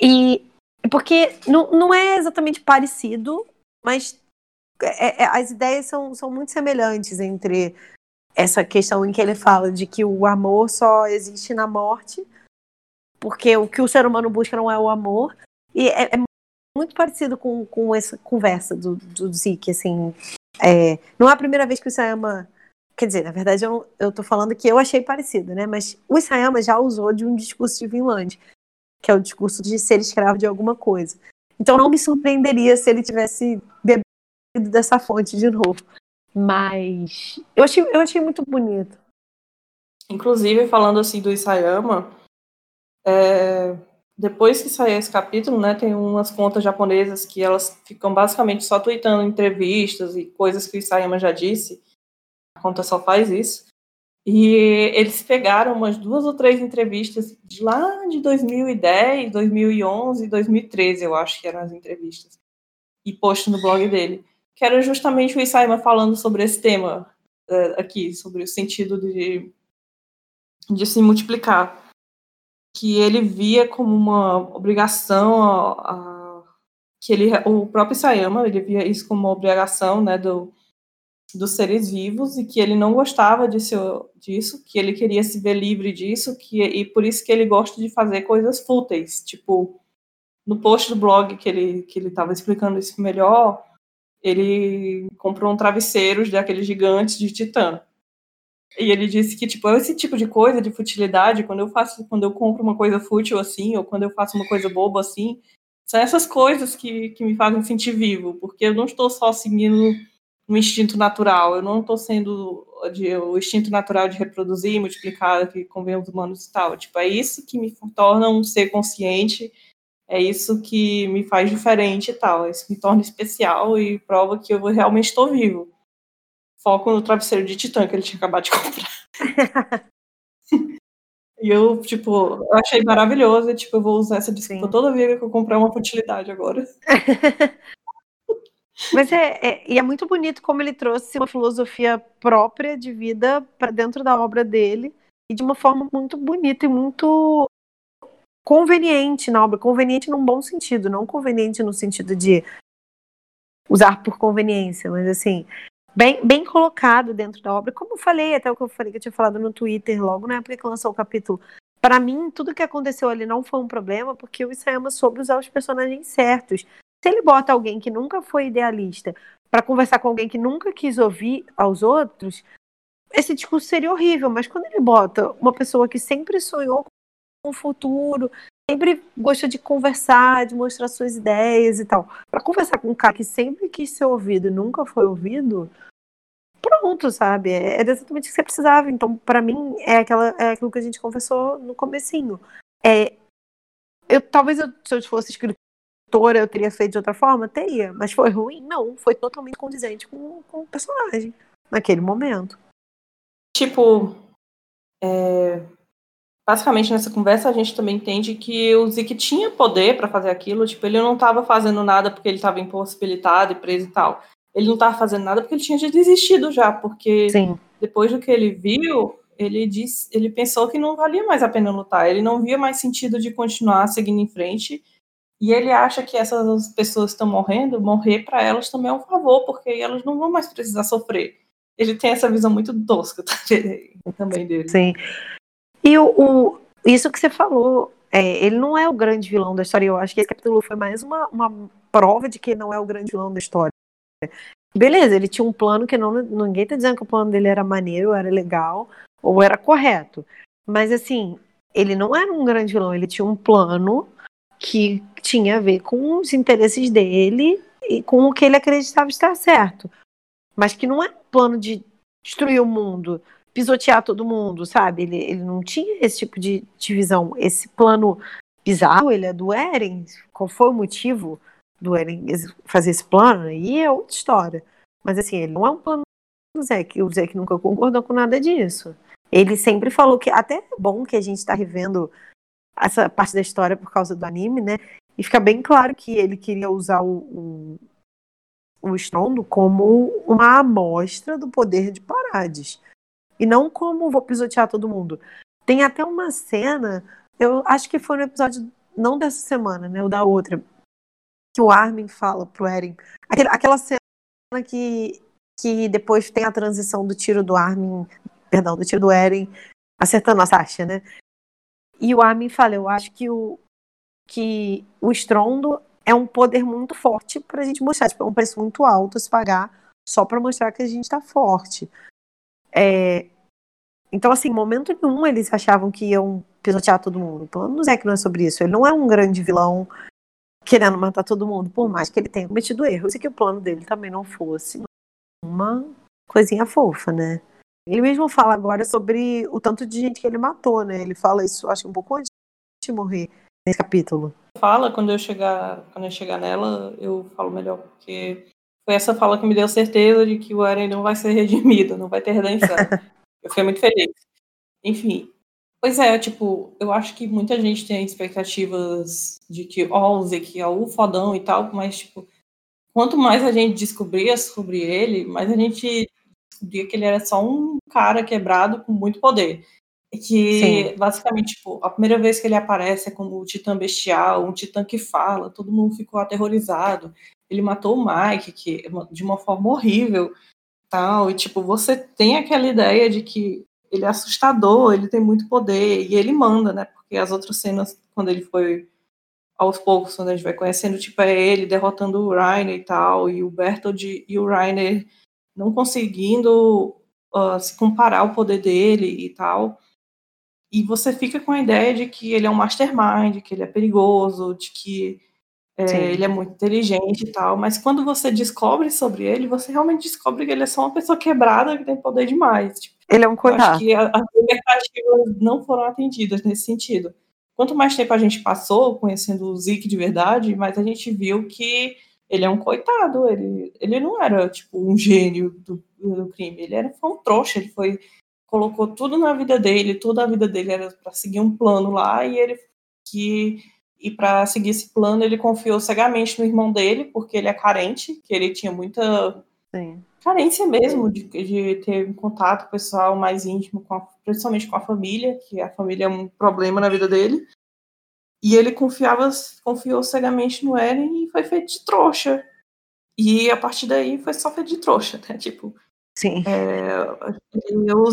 E porque não, não é exatamente parecido, mas é, é, as ideias são, são muito semelhantes entre essa questão em que ele fala de que o amor só existe na morte, porque o que o ser humano busca não é o amor. E é, é muito parecido com, com essa conversa do, do Zeke, assim. É, não é a primeira vez que o Isayama. Quer dizer, na verdade, eu, eu tô falando que eu achei parecido, né? Mas o Isayama já usou de um discurso de Vinland, que é o discurso de ser escravo de alguma coisa. Então não me surpreenderia se ele tivesse bebido dessa fonte de novo. Mas eu achei, eu achei muito bonito. Inclusive, falando assim do Isayama, é, depois que sair esse capítulo, né, tem umas contas japonesas que elas ficam basicamente só tweetando entrevistas e coisas que o Isayama já disse. A conta só faz isso. E eles pegaram umas duas ou três entrevistas de lá de 2010, 2011, 2013, eu acho que eram as entrevistas. E postam no blog dele. Que era justamente o Isayama falando sobre esse tema uh, aqui, sobre o sentido de, de se multiplicar. Que ele via como uma obrigação a, a, que ele o próprio Sayama ele via isso como uma obrigação né do dos seres vivos e que ele não gostava disso, disso que ele queria se ver livre disso que e por isso que ele gosta de fazer coisas fúteis tipo no post do blog que ele que ele estava explicando isso melhor ele comprou um travesseiro daqueles gigantes de titã e ele disse que, tipo, esse tipo de coisa, de futilidade, quando eu faço, quando eu compro uma coisa fútil assim, ou quando eu faço uma coisa boba assim, são essas coisas que, que me fazem sentir vivo, porque eu não estou só seguindo um instinto natural, eu não estou sendo de, o instinto natural de reproduzir, multiplicar, que convém os humanos e tal. Tipo, é isso que me torna um ser consciente, é isso que me faz diferente e tal, isso me torna especial e prova que eu realmente estou vivo foco no travesseiro de titã que ele tinha acabado de comprar. e eu, tipo, eu achei maravilhoso. E, tipo, eu vou usar essa desculpa Sim. toda vez que eu comprar uma futilidade agora. Mas é, é, e é muito bonito como ele trouxe uma filosofia própria de vida para dentro da obra dele e de uma forma muito bonita e muito conveniente na obra, conveniente num bom sentido, não conveniente no sentido de usar por conveniência, mas assim, bem, bem colocado dentro da obra. Como eu falei, até o que eu falei que eu tinha falado no Twitter logo na época que lançou o capítulo. Para mim, tudo que aconteceu ali não foi um problema, porque o Isayama soube usar os personagens certos. Se ele bota alguém que nunca foi idealista para conversar com alguém que nunca quis ouvir aos outros, esse discurso seria horrível. Mas quando ele bota uma pessoa que sempre sonhou com o futuro, sempre gosta de conversar, de mostrar suas ideias e tal, para conversar com um cara que sempre quis ser ouvido e nunca foi ouvido, pronto, sabe? É, exatamente o que você precisava. Então, para mim, é, aquela, é aquilo que a gente conversou no comecinho. É, eu, talvez eu, se eu fosse escritora eu teria feito de outra forma? Teria. Mas foi ruim? Não. Foi totalmente condizente com, com o personagem naquele momento. Tipo, é, basicamente nessa conversa a gente também entende que o Zeke tinha poder para fazer aquilo, tipo, ele não estava fazendo nada porque ele estava impossibilitado e preso e tal. Ele não estava fazendo nada porque ele tinha desistido já, porque Sim. depois do que ele viu, ele disse, ele pensou que não valia mais a pena lutar, ele não via mais sentido de continuar seguindo em frente. E ele acha que essas pessoas estão morrendo, morrer para elas também é um favor, porque elas não vão mais precisar sofrer. Ele tem essa visão muito tosca também dele. Sim. E o, o, isso que você falou, é, ele não é o grande vilão da história. Eu acho que esse capítulo foi mais uma, uma prova de que não é o grande vilão da história. Beleza, ele tinha um plano que não, ninguém tá dizendo que o plano dele era maneiro, era legal, ou era correto. Mas assim, ele não era um grande vilão, ele tinha um plano que tinha a ver com os interesses dele e com o que ele acreditava estar certo. Mas que não é um plano de destruir o mundo, pisotear todo mundo, sabe? Ele, ele não tinha esse tipo de divisão. Esse plano bizarro, ele é do Eren. Qual foi o motivo do Eren fazer esse plano? E é outra história. Mas assim, ele não é um plano do Zeke. O Zeke nunca concordou com nada disso. Ele sempre falou que até é bom que a gente está revendo essa parte da história por causa do anime, né? E fica bem claro que ele queria usar o, o, o Estrondo como uma amostra do poder de Parades. E não como vou pisotear todo mundo. Tem até uma cena, eu acho que foi no episódio, não dessa semana, né? O da outra. Que o Armin fala pro Eren. Aquela, aquela cena que, que depois tem a transição do tiro do Armin, perdão, do tiro do Eren acertando a Sasha, né? E o Armin fala, eu acho que o, que o estrondo é um poder muito forte para a gente mostrar, tipo, é um preço muito alto se pagar só para mostrar que a gente está forte. É, então, assim, em momento nenhum eles achavam que iam pisotear todo mundo. Pelo menos é que não é sobre isso. Ele não é um grande vilão querendo matar todo mundo, por mais que ele tenha cometido erros e que o plano dele também não fosse uma coisinha fofa, né? Ele mesmo fala agora sobre o tanto de gente que ele matou, né? Ele fala isso, acho que um pouco antes de morrer nesse capítulo. Fala quando eu chegar, quando eu chegar nela, eu falo melhor, porque foi essa fala que me deu certeza de que o Eren não vai ser redimido, não vai ter redenção. eu fiquei muito feliz. Enfim, pois é, tipo, eu acho que muita gente tem expectativas de que, ó, oh, que é o fodão e tal, mas, tipo, quanto mais a gente descobria sobre ele, mais a gente descobria que ele era só um cara quebrado com muito poder. E que, Sim. basicamente, tipo, a primeira vez que ele aparece é como o titã bestial, um titã que fala, todo mundo ficou aterrorizado ele matou o Mike, que de uma forma horrível, tal, e tipo, você tem aquela ideia de que ele é assustador, ele tem muito poder, e ele manda, né, porque as outras cenas, quando ele foi aos poucos, quando a gente vai conhecendo, tipo, é ele derrotando o Rainer e tal, e o Bertold e o Rainer não conseguindo uh, se comparar ao poder dele e tal, e você fica com a ideia de que ele é um mastermind, que ele é perigoso, de que é, ele é muito inteligente e tal, mas quando você descobre sobre ele, você realmente descobre que ele é só uma pessoa quebrada que tem poder demais. Tipo, ele é um coitado. Acho que as expectativas não foram atendidas nesse sentido. Quanto mais tempo a gente passou conhecendo o Zeke de verdade, mais a gente viu que ele é um coitado. Ele, ele não era tipo um gênio do, do crime. Ele era foi um trouxa. Ele foi colocou tudo na vida dele. Toda a vida dele era para seguir um plano lá e ele que e para seguir esse plano, ele confiou cegamente no irmão dele, porque ele é carente, que ele tinha muita Sim. carência mesmo de, de, ter um contato pessoal mais íntimo, com a, principalmente com a família, que a família é um problema na vida dele. E ele confiava, confiou cegamente no Eren e foi feito de trouxa. E a partir daí foi só feito de trouxa, né? Tipo, Sim. É,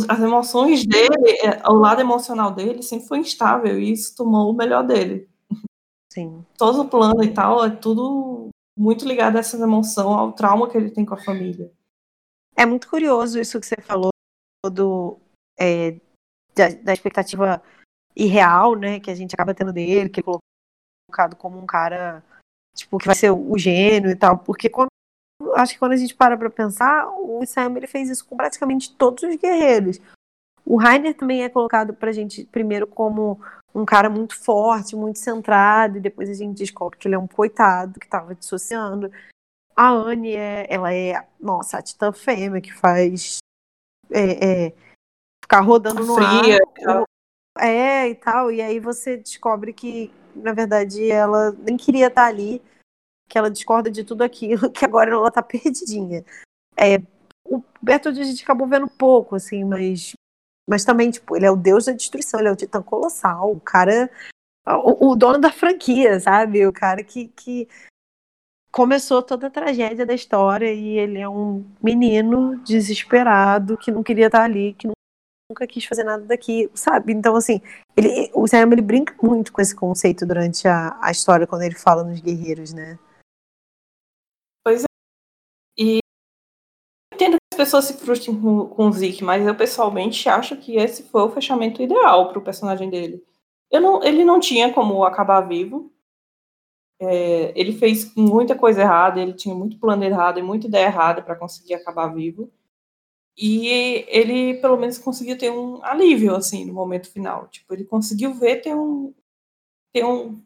as emoções dele, é, o lado emocional dele sempre foi instável e isso tomou o melhor dele. Sim. Todo o plano e tal é tudo muito ligado a essa emoção, ao trauma que ele tem com a família. É muito curioso isso que você falou do, é, da, da, expectativa irreal, né, que a gente acaba tendo dele, que ele é colocado como um cara, tipo, que vai ser o gênio e tal, porque quando, acho que quando a gente para pra pensar, o Sam, ele fez isso com praticamente todos os guerreiros. O Rainer também é colocado pra gente primeiro como um cara muito forte, muito centrado, e depois a gente descobre que ele é um coitado que estava dissociando. A Anne, é, ela é, nossa, a titã fêmea que faz é, é, ficar rodando no Fria, ar. É, e tal, e aí você descobre que, na verdade, ela nem queria estar ali, que ela discorda de tudo aquilo, que agora ela tá perdidinha. É, o Bertold a gente acabou vendo pouco, assim, mas mas também, tipo, ele é o deus da destruição, ele é o titã colossal, o cara. O, o dono da franquia, sabe? O cara que, que começou toda a tragédia da história e ele é um menino desesperado que não queria estar ali, que nunca quis fazer nada daqui, sabe? Então, assim, ele, o Sam ele brinca muito com esse conceito durante a, a história, quando ele fala nos guerreiros, né? Pois é. E as pessoas se frustrem com, com o Zeke, mas eu pessoalmente acho que esse foi o fechamento ideal para o personagem dele. Não, ele não tinha como acabar vivo. É, ele fez muita coisa errada, ele tinha muito plano errado e muita ideia errada para conseguir acabar vivo. E ele, pelo menos, conseguiu ter um alívio, assim, no momento final. Tipo, ele conseguiu ver ter um, ter um,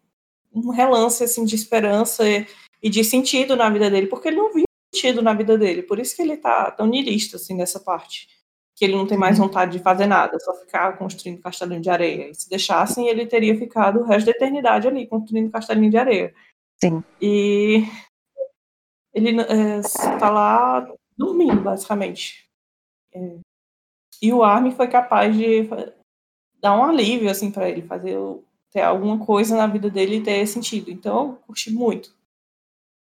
um relance, assim, de esperança e, e de sentido na vida dele, porque ele não via sentido na vida dele. Por isso que ele tá tão nilista, assim, nessa parte. Que ele não tem mais uhum. vontade de fazer nada, só ficar construindo castelinho de areia. E se deixassem, ele teria ficado o resto da eternidade ali, construindo castelinho de areia. Sim. E ele é, tá lá dormindo, basicamente. É, e o Armin foi capaz de dar um alívio, assim, para ele, fazer ter alguma coisa na vida dele ter sentido. Então, eu curti muito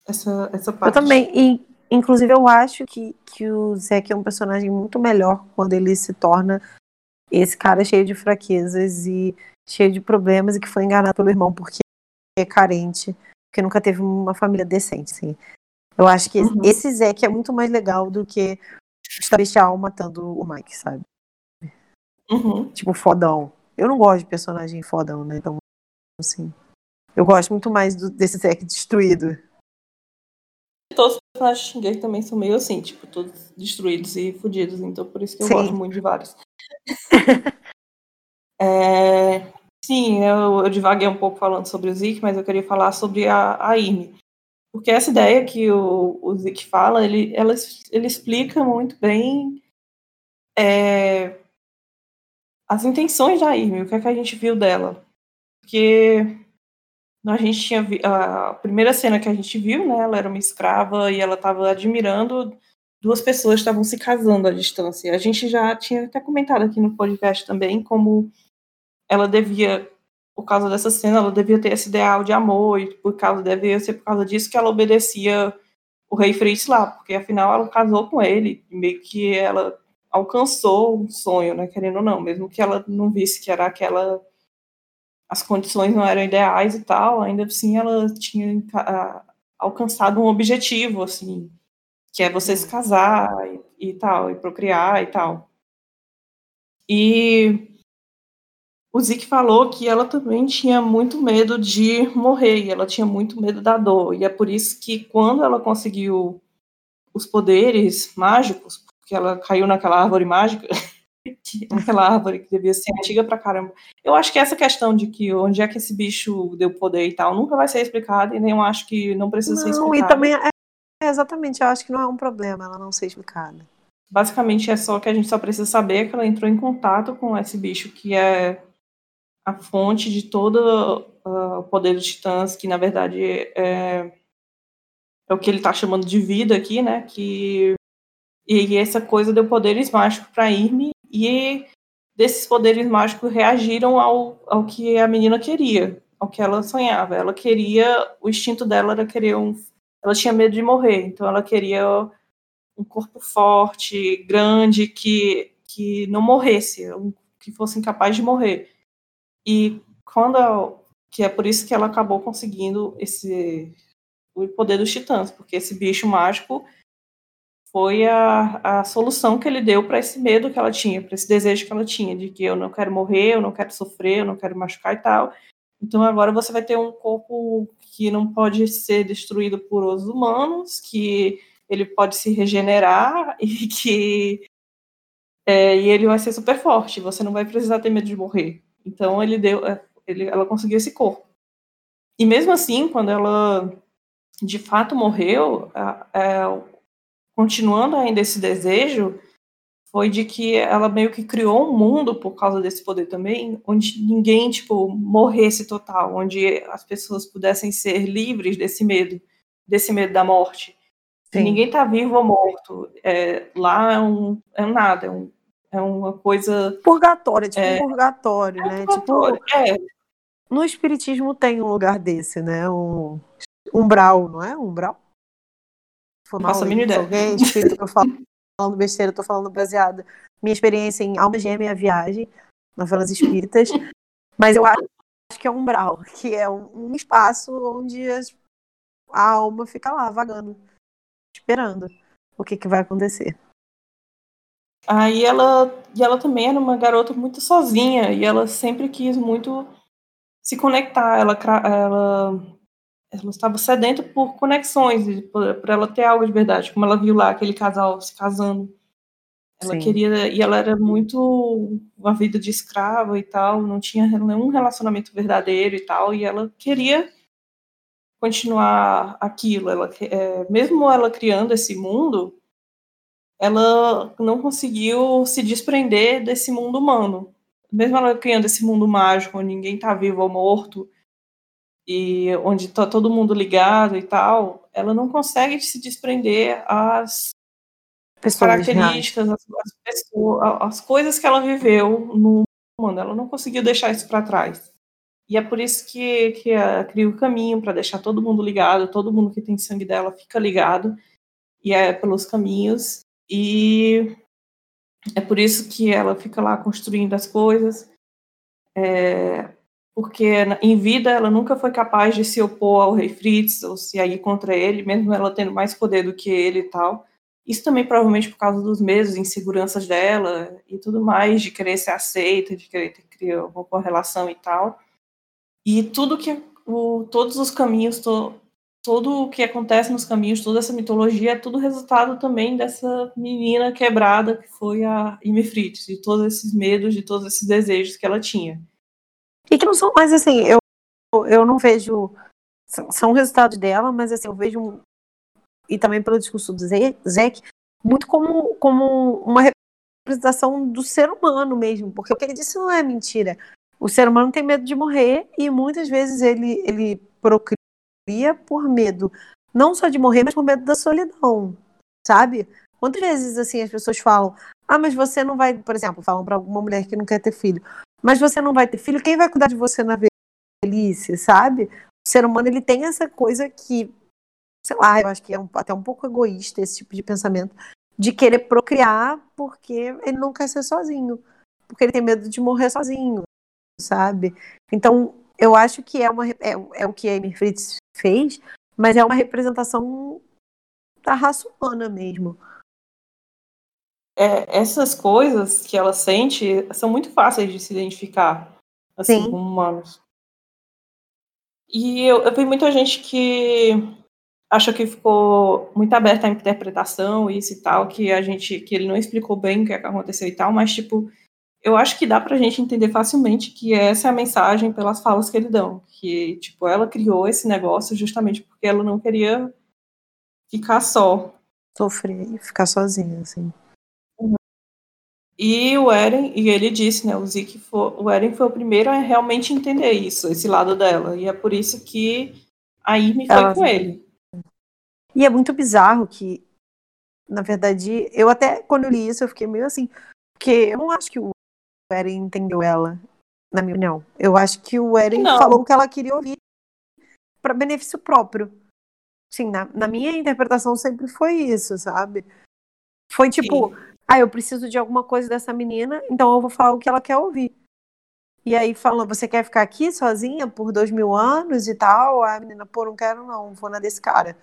essa, essa parte. Eu também. E Inclusive, eu acho que, que o Zack é um personagem muito melhor quando ele se torna esse cara cheio de fraquezas e cheio de problemas e que foi enganado pelo irmão porque é carente, porque nunca teve uma família decente, assim. Eu acho que uhum. esse Zack é muito mais legal do que o Celestial matando o Mike, sabe? Uhum. Tipo, fodão. Eu não gosto de personagem fodão, né? Então, assim. Eu gosto muito mais do, desse Zack destruído. Todos os personagens de Shingeki também são meio assim, tipo, todos destruídos e fodidos, então por isso que eu sim. gosto muito de vários. é, sim, eu, eu divaguei um pouco falando sobre o Zeke, mas eu queria falar sobre a, a. Porque essa ideia que o, o Zeke fala, ele, ela, ele explica muito bem é, as intenções da Amy, o que é que a gente viu dela. Porque a gente tinha a primeira cena que a gente viu, né? Ela era uma escrava e ela estava admirando duas pessoas estavam se casando à distância. A gente já tinha até comentado aqui no podcast também como ela devia, por causa dessa cena, ela devia ter esse ideal de amor e por causa devia ser por causa disso que ela obedecia o rei Fritz lá, porque afinal ela casou com ele, meio que ela alcançou um sonho, né, querendo ou não, mesmo que ela não visse que era aquela as condições não eram ideais e tal, ainda assim ela tinha alcançado um objetivo, assim, que é você se casar e, e tal, e procriar e tal. E o Zic falou que ela também tinha muito medo de morrer, e ela tinha muito medo da dor, e é por isso que quando ela conseguiu os poderes mágicos, porque ela caiu naquela árvore mágica, aquela árvore que devia ser antiga pra caramba. Eu acho que essa questão de que onde é que esse bicho deu poder e tal nunca vai ser explicada e nem eu acho que não precisa não, ser explicada. E também é, é, exatamente, eu acho que não é um problema ela não ser explicada. Basicamente é só que a gente só precisa saber que ela entrou em contato com esse bicho que é a fonte de todo uh, o poder dos titãs, que na verdade é, é o que ele está chamando de vida aqui, né? Que e essa coisa deu poderes mágicos para Irme e desses poderes mágicos reagiram ao, ao que a menina queria, ao que ela sonhava. Ela queria, o instinto dela era querer um. Ela tinha medo de morrer, então ela queria um corpo forte, grande, que, que não morresse, que fosse incapaz de morrer. E quando. que é por isso que ela acabou conseguindo esse o poder dos titãs, porque esse bicho mágico foi a, a solução que ele deu para esse medo que ela tinha, para esse desejo que ela tinha, de que eu não quero morrer, eu não quero sofrer, eu não quero machucar e tal. Então agora você vai ter um corpo que não pode ser destruído por os humanos, que ele pode se regenerar e que é, e ele vai ser super forte. Você não vai precisar ter medo de morrer. Então ele deu, é, ele, ela conseguiu esse corpo. E mesmo assim, quando ela de fato morreu, é, continuando ainda esse desejo, foi de que ela meio que criou um mundo por causa desse poder também, onde ninguém, tipo, morresse total, onde as pessoas pudessem ser livres desse medo, desse medo da morte. Ninguém tá vivo ou morto. É, lá é um, é um nada, é, um, é uma coisa... Purgatório, tipo é, um purgatório, é né? Purgatório, tipo, é. No espiritismo tem um lugar desse, né? Um umbral, não é? Umbral? Mal, Nossa, a minha ideia. Alguém, espírito que eu falo falando besteira, tô falando baseado minha experiência em Alma Gêmea Viagem, novelas espíritas, mas eu acho que é um umbral, que é um, espaço onde a alma fica lá, vagando, esperando o que, que vai acontecer. Aí ela, e ela também era uma garota muito sozinha, e ela sempre quis muito se conectar, ela, ela ela estava sedenta por conexões, por, por, ela ter algo de verdade, como ela viu lá aquele casal se casando. Ela Sim. queria, e ela era muito uma vida de escrava e tal, não tinha nenhum relacionamento verdadeiro e tal, e ela queria continuar aquilo. Ela, é, mesmo ela criando esse mundo, ela não conseguiu se desprender desse mundo humano. Mesmo ela criando esse mundo mágico, onde ninguém está vivo ou morto, e onde está todo mundo ligado e tal, ela não consegue se desprender as Pessoas características, as, as, pessoas, as coisas que ela viveu no mundo. Ela não conseguiu deixar isso para trás. E é por isso que, que cria o caminho para deixar todo mundo ligado, todo mundo que tem sangue dela fica ligado, e é pelos caminhos. E é por isso que ela fica lá construindo as coisas. É, porque em vida ela nunca foi capaz de se opor ao rei Fritz ou se ir contra ele, mesmo ela tendo mais poder do que ele e tal. Isso também provavelmente por causa dos medos, inseguranças dela e tudo mais, de querer ser aceita, de querer ter criar uma correlação e tal. E tudo que o, todos os caminhos, to, todo o que acontece nos caminhos, toda essa mitologia é tudo resultado também dessa menina quebrada que foi a Amy Fritz, de todos esses medos, de todos esses desejos que ela tinha. E que não são mais assim, eu, eu não vejo. São resultados dela, mas assim, eu vejo. E também pelo discurso do Zeke, muito como, como uma representação do ser humano mesmo, porque o que ele disse não é mentira. O ser humano tem medo de morrer e muitas vezes ele, ele procria por medo, não só de morrer, mas por medo da solidão, sabe? Quantas vezes assim as pessoas falam: "Ah, mas você não vai", por exemplo, falam para alguma mulher que não quer ter filho: mas você não vai ter filho, quem vai cuidar de você na velhice, sabe? O ser humano ele tem essa coisa que, sei lá, eu acho que é um, até um pouco egoísta esse tipo de pensamento, de querer procriar porque ele não quer ser sozinho, porque ele tem medo de morrer sozinho, sabe? Então, eu acho que é, uma, é, é o que a Amy Fritz fez, mas é uma representação da raça humana mesmo é, essas coisas que ela sente são muito fáceis de se identificar, assim, Sim. como humanos. E eu, eu vi muita gente que acha que ficou muito aberta à interpretação, isso e tal, que a gente, que ele não explicou bem o que aconteceu e tal, mas, tipo, eu acho que dá pra gente entender facilmente que essa é a mensagem pelas falas que ele dão, que, tipo, ela criou esse negócio justamente porque ela não queria ficar só. Sofrer e ficar sozinha, assim. E o Eren, e ele disse, né, o Zeke foi, o Eren foi o primeiro a realmente entender isso, esse lado dela. E é por isso que a Amy foi Ela... com ele. E é muito bizarro que, na verdade, eu até, quando eu li isso, eu fiquei meio assim, porque eu não acho que o Eren entendeu ela, na minha opinião. Eu acho que o Eren não. falou o que ela queria ouvir para benefício próprio. Sim, na, na minha interpretação sempre foi isso, sabe? Foi tipo, Sim ah, eu preciso de alguma coisa dessa menina, então eu vou falar o que ela quer ouvir. E aí falando, você quer ficar aqui sozinha por dois mil anos e tal? A menina, pô, não quero não, vou na desse cara.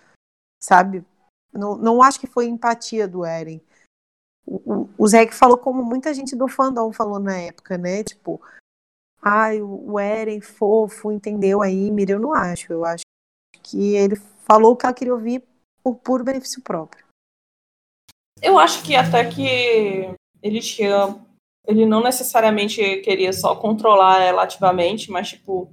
Sabe? Não, não acho que foi empatia do Eren. O, o, Zé falou como muita gente do fandom falou na época, né? Tipo, ai, o, o Eren fofo, entendeu aí, Mira, eu não acho. Eu acho que ele falou o que ela queria ouvir por puro benefício próprio. Eu acho que até que ele tinha ele não necessariamente queria só controlar ela ativamente, mas tipo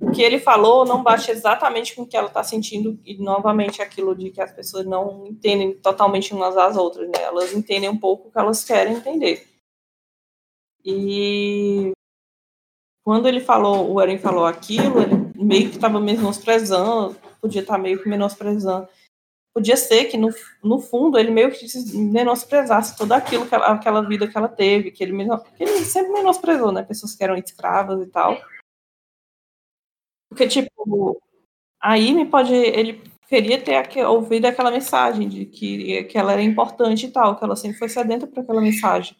o que ele falou não bate exatamente com o que ela está sentindo e novamente aquilo de que as pessoas não entendem totalmente umas às outras, né? Elas entendem um pouco o que elas querem entender. E quando ele falou, o Eren falou aquilo, ele meio que estava menosprezando, podia estar tá meio que menosprezando. Podia ser que no, no fundo ele meio que menosprezasse tudo aquilo que ela, aquela vida que ela teve, que ele, que ele sempre menosprezou, né? Pessoas que eram escravas e tal. Porque, tipo, aí me pode. Ele queria ter ouvido aquela mensagem de que, que ela era importante e tal, que ela sempre foi sedenta para aquela mensagem.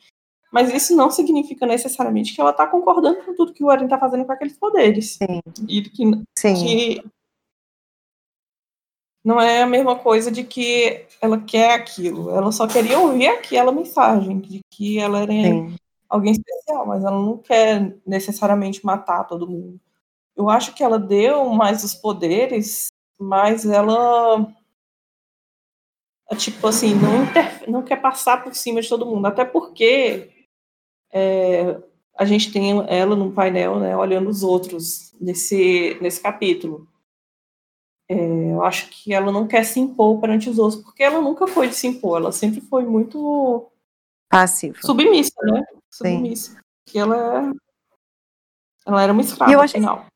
Mas isso não significa necessariamente que ela está concordando com tudo que o Eren está fazendo com aqueles poderes. Sim. E que, Sim. que não é a mesma coisa de que ela quer aquilo. Ela só queria ouvir aquela mensagem de que ela era Sim. alguém especial, mas ela não quer necessariamente matar todo mundo eu acho que ela deu mais os poderes, mas ela tipo assim, não, inter... não quer passar por cima de todo mundo, até porque é, a gente tem ela no painel, né, olhando os outros nesse, nesse capítulo. É, eu acho que ela não quer se impor perante os outros, porque ela nunca foi de se impor, ela sempre foi muito passiva, submissa, né? Submissa. Sim. Que ela, ela era uma escrava, eu acho, afinal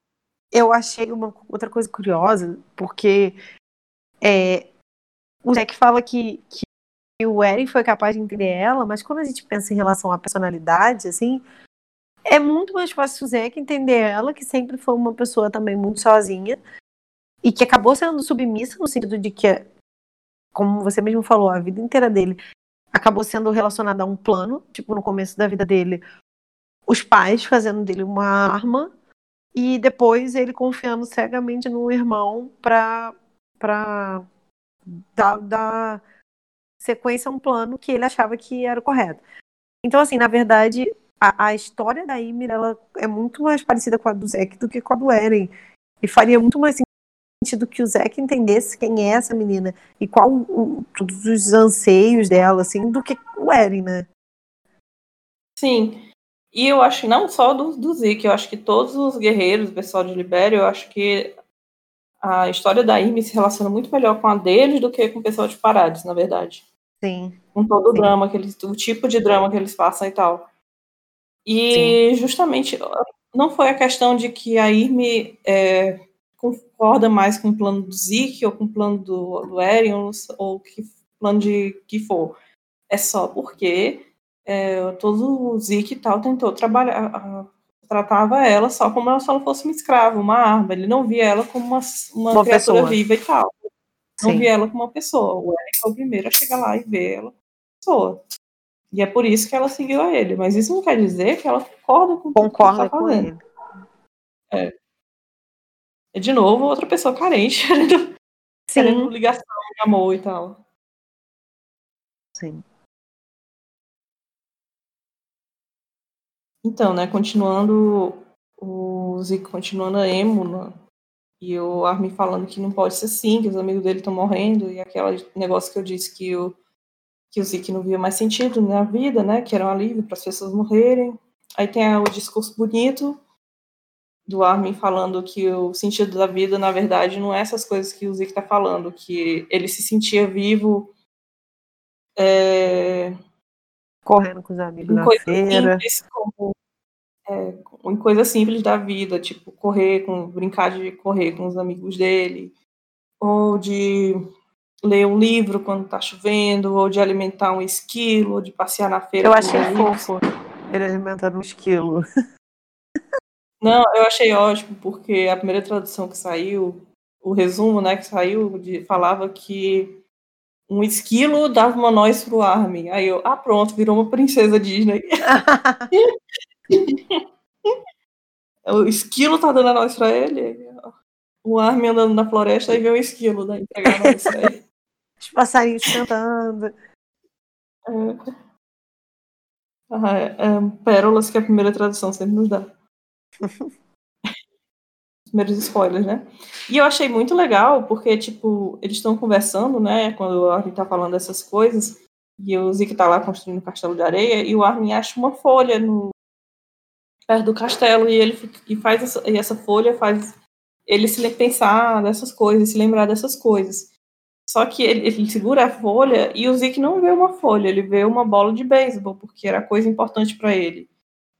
eu achei uma outra coisa curiosa, porque é, o Jack fala que, que o Eren foi capaz de entender ela, mas quando a gente pensa em relação à personalidade, assim, é muito mais fácil o Zack entender ela, que sempre foi uma pessoa também muito sozinha, e que acabou sendo submissa no sentido de que, como você mesmo falou, a vida inteira dele acabou sendo relacionada a um plano, tipo, no começo da vida dele, os pais fazendo dele uma arma e depois ele confiando cegamente no irmão para para dar, dar sequência a um plano que ele achava que era o correto. Então, assim, na verdade, a, a história da Ymir ela é muito mais parecida com a do Zack do que com a do Eren. E faria muito mais sentido que o Zack entendesse quem é essa menina e qual o, todos os anseios dela, assim, do que o Eren, né? Sim. E eu acho não só do, do Zeke, eu acho que todos os guerreiros, o pessoal de Libério, eu acho que a história da Amy se relaciona muito melhor com a deles do que com o pessoal de Parades, na verdade. Sim. Com todo Sim. o drama, que eles, o tipo de drama que eles passam e tal. E Sim. justamente não foi a questão de que a Amy é, concorda mais com o plano do Zeke ou com o plano do, do Eren ou que plano de que for. É só porque é, todo o Zeke e tal tentou trabalhar, a, tratava ela só como se ela fosse uma escrava, uma arma. Ele não via ela como uma, uma, uma criatura pessoa. viva e tal. Não Sim. via ela como uma pessoa. O Eric foi o primeiro a chegar lá e ver ela pessoa. E é por isso que ela seguiu a ele. Mas isso não quer dizer que ela concorda com concorda que tá fazendo. Ele. É. é. De novo, outra pessoa carente, querendo, querendo ligação, amor e tal. Sim. Então, né, continuando o Zico continuando a emo, né, e o Armin falando que não pode ser assim, que os amigos dele estão morrendo, e aquele negócio que eu disse que o, que o Zico não via mais sentido na vida, né, que era um alívio para as pessoas morrerem. Aí tem o discurso bonito do Armin falando que o sentido da vida, na verdade, não é essas coisas que o Zico está falando, que ele se sentia vivo é, correndo com os amigos na feira. Simples, como, é, em coisas simples da vida, tipo correr, com, brincar de correr com os amigos dele, ou de ler um livro quando está chovendo, ou de alimentar um esquilo, ou de passear na feira. Eu achei fofo ele alimentando um esquilo. Não, eu achei ótimo, porque a primeira tradução que saiu, o resumo, né, que saiu, de, falava que um esquilo dava uma noz pro Armin. Aí eu, ah, pronto, virou uma princesa Disney. o esquilo tá dando a noz pra ele. O Armin andando na floresta e vê um esquilo né, entregar a noz pra ele. Os passarinhos cantando. É. Ah, é, é, pérolas que a primeira tradução sempre nos dá. primeiros spoilers, né? E eu achei muito legal, porque, tipo, eles estão conversando, né? Quando a Armin tá falando essas coisas. E o Zeke tá lá construindo o castelo de areia e o Armin acha uma folha no perto do castelo e ele e faz essa, e essa folha faz ele se pensar dessas coisas, se lembrar dessas coisas. Só que ele, ele, segura a folha e o Zeke não vê uma folha, ele vê uma bola de beisebol, porque era coisa importante para ele.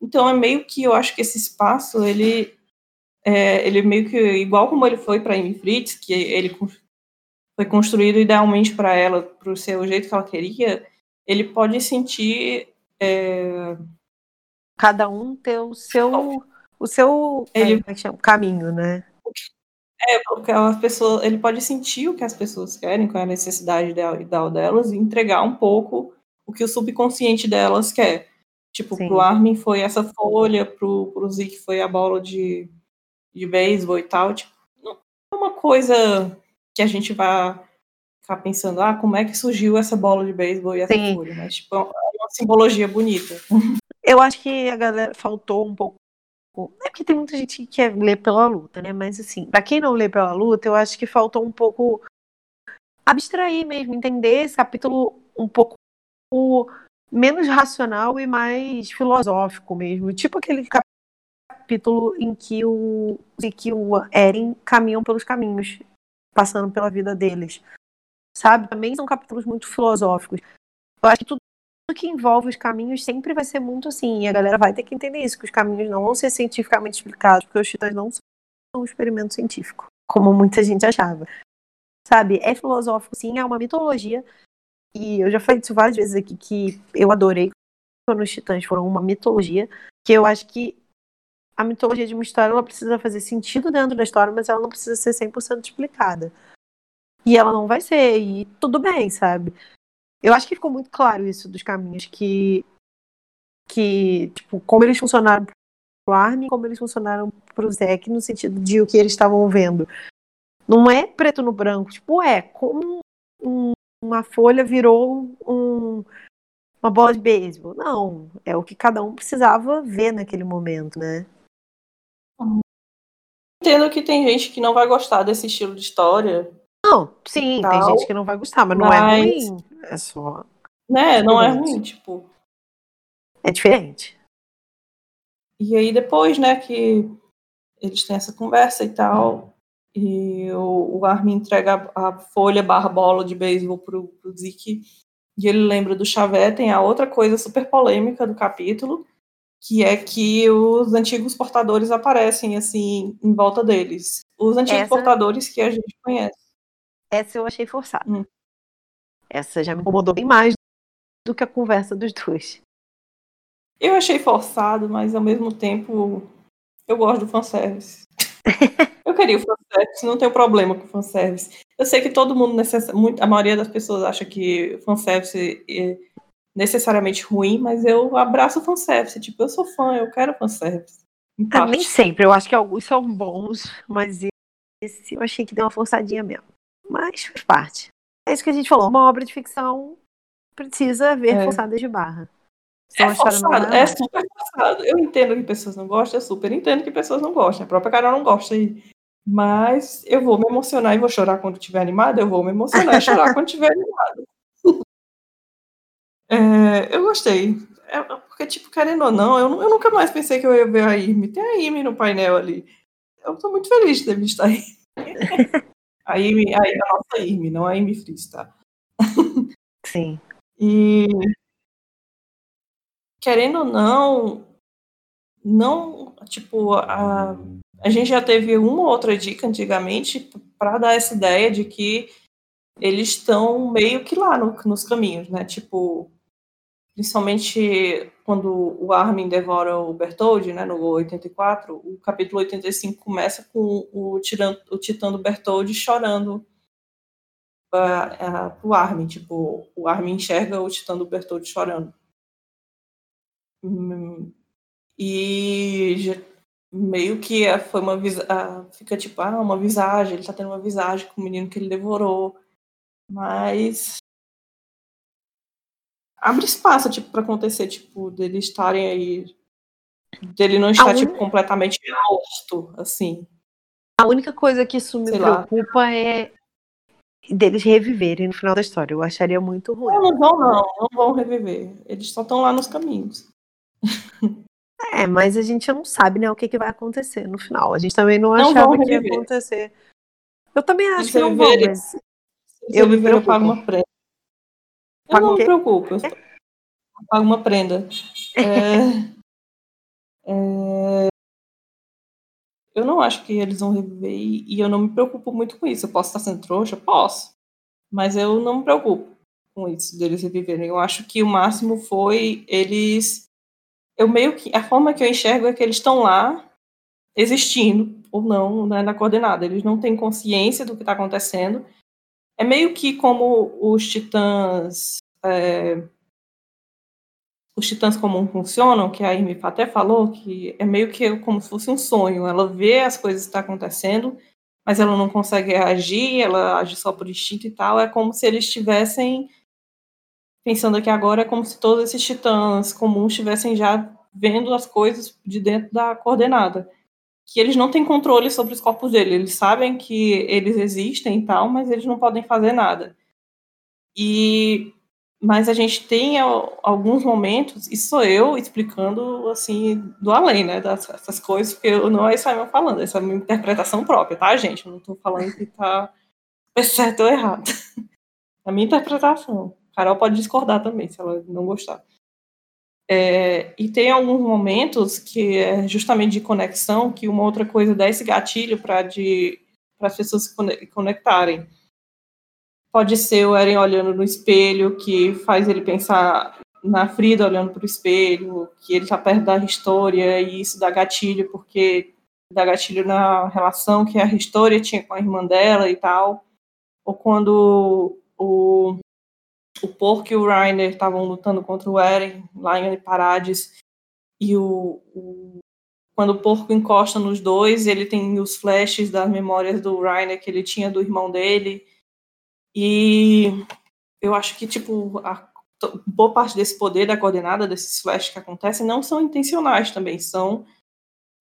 Então é meio que eu acho que esse espaço, ele é, ele meio que, igual como ele foi para Amy Fritz, que ele foi construído idealmente para ela, para ser o jeito que ela queria, ele pode sentir. É... Cada um ter o seu, o seu ele, é, caminho, né? É, porque as pessoas, ele pode sentir o que as pessoas querem, qual é a necessidade ideal delas, e entregar um pouco o que o subconsciente delas quer. Tipo, Sim. pro Armin foi essa folha, pro, pro Zeke foi a bola de, de beisebol e tal. Tipo, não é uma coisa que a gente vai ficar pensando, ah, como é que surgiu essa bola de beisebol e essa Sim. folha, mas tipo, é uma simbologia bonita. Eu acho que a galera faltou um pouco é porque tem muita gente que quer ler pela luta, né? Mas assim, para quem não lê pela luta, eu acho que faltou um pouco abstrair mesmo, entender esse capítulo um pouco menos racional e mais filosófico mesmo. Tipo aquele capítulo em que o, em que o Eren caminham pelos caminhos, passando pela vida deles. Sabe? Também são capítulos muito filosóficos. Eu acho que tudo que envolve os caminhos sempre vai ser muito assim. E a galera vai ter que entender isso, que os caminhos não vão ser cientificamente explicados, porque os titãs não são um experimento científico, como muita gente achava. Sabe? É filosófico, sim, é uma mitologia. E eu já falei isso várias vezes aqui, que eu adorei quando os titãs foram uma mitologia, que eu acho que a mitologia de uma história ela precisa fazer sentido dentro da história, mas ela não precisa ser 100% explicada. E ela não vai ser, e tudo bem, sabe? Eu acho que ficou muito claro isso dos caminhos, que, que tipo, como eles funcionaram pro Armin, como eles funcionaram pro Zek, no sentido de o que eles estavam vendo. Não é preto no branco, tipo, é como um, uma folha virou um, uma bola de beisebol. Não, é o que cada um precisava ver naquele momento, né? Entendo que tem gente que não vai gostar desse estilo de história, não, sim, tal, tem gente que não vai gostar, mas, mas, não é ruim. É só. Né, não é ruim, tipo. É diferente. E aí depois, né, que eles têm essa conversa e tal, e o, o Armin entrega a, a folha barra bola de beisebol pro, pro Zeke, e ele lembra do Xavier, tem a outra coisa super polêmica do capítulo, que é que os antigos portadores aparecem, assim, em volta deles. Os antigos Essa... portadores que a gente conhece. Essa eu achei forçada. Hum. Essa já me incomodou bem mais do que a conversa dos dois. Eu achei forçado, mas ao mesmo tempo eu gosto do fanservice. eu queria o fanservice, não tenho problema com o fanservice. Eu sei que todo mundo, necess... a maioria das pessoas acha que fanservice é necessariamente ruim, mas eu abraço o fanservice. Tipo, eu sou fã, eu quero fanservice. Ah, nem sempre, eu acho que alguns são bons, mas esse eu achei que deu uma forçadinha mesmo. Mas faz parte. É isso que a gente falou. Uma obra de ficção precisa ver é. forçadas de barra. é forçado, é super forçado. Eu entendo que pessoas não gostam, eu super entendo que pessoas não gostam. A própria Carol não gosta. Mas eu vou me emocionar e vou chorar quando estiver animada. Eu vou me emocionar e chorar quando estiver animada. É, eu gostei. É, porque, tipo, querendo ou não, eu, eu, nunca mais pensei que eu ia ver a Irme. Tem a Irme no painel ali. Eu tô muito feliz de ter visto aí. A Amy, a, a nossa Amy, não a Amy Fritz, tá? Sim. E querendo ou não, não, tipo, a, a gente já teve uma ou outra dica antigamente para dar essa ideia de que eles estão meio que lá no, nos caminhos, né? Tipo, principalmente quando o Armin devora o Bertoldi, né, no 84, o capítulo 85 começa com o, o Titã do Bertoldi chorando uh, pro Armin, tipo, o Armin enxerga o Titã do Bertoldi chorando. Hum, e meio que foi uma uh, fica tipo, ah, uma visagem, ele tá tendo uma visagem com o menino que ele devorou, mas abre espaço, tipo, para acontecer, tipo, dele estarem aí, dele não estar, tipo, completamente morto, assim. A única coisa que isso me Sei preocupa lá. é deles reviverem no final da história. Eu acharia muito ruim. Não, não vão, não. Não vão reviver. Eles só estão lá nos caminhos. É, mas a gente não sabe, né, o que, que vai acontecer no final. A gente também não, não achava que ia acontecer. Eu também acho que não vão, mas... Eu, viver, eu pago uma prenda. Eu não me preocupo. Eu pago uma prenda. É... é... Eu não acho que eles vão reviver e eu não me preocupo muito com isso. Eu posso estar sendo trouxa? Posso. Mas eu não me preocupo com isso, deles reviverem. Eu acho que o máximo foi eles. Eu meio que. A forma que eu enxergo é que eles estão lá existindo ou não né, na coordenada. Eles não têm consciência do que está acontecendo. É meio que como os titãs. É, os titãs comuns funcionam, que a Irmi até falou, que é meio que como se fosse um sonho. Ela vê as coisas que estão tá acontecendo, mas ela não consegue reagir, ela age só por instinto e tal. É como se eles estivessem pensando aqui agora, é como se todos esses titãs comuns estivessem já vendo as coisas de dentro da coordenada. Que eles não têm controle sobre os corpos dele. Eles sabem que eles existem e tal, mas eles não podem fazer nada. E mas a gente tem alguns momentos, e sou eu explicando, assim, do além, né, dessas coisas, porque não é isso aí eu falando, essa é a minha interpretação própria, tá, gente? Eu não estou falando que tá certo ou errado. A minha interpretação. Carol pode discordar também, se ela não gostar. É, e tem alguns momentos que é justamente de conexão, que uma outra coisa dá esse gatilho para as pessoas se conectarem Pode ser o Eren olhando no espelho, que faz ele pensar na Frida olhando para o espelho, que ele está perto da História, e isso dá gatilho, porque dá gatilho na relação que a História tinha com a irmã dela e tal. Ou quando o, o Porco e o Reiner estavam lutando contra o Eren, lá em Parades, e o, o, quando o Porco encosta nos dois, ele tem os flashes das memórias do Reiner que ele tinha do irmão dele, e eu acho que, tipo, a boa parte desse poder da coordenada, desses flashes que acontecem, não são intencionais também, são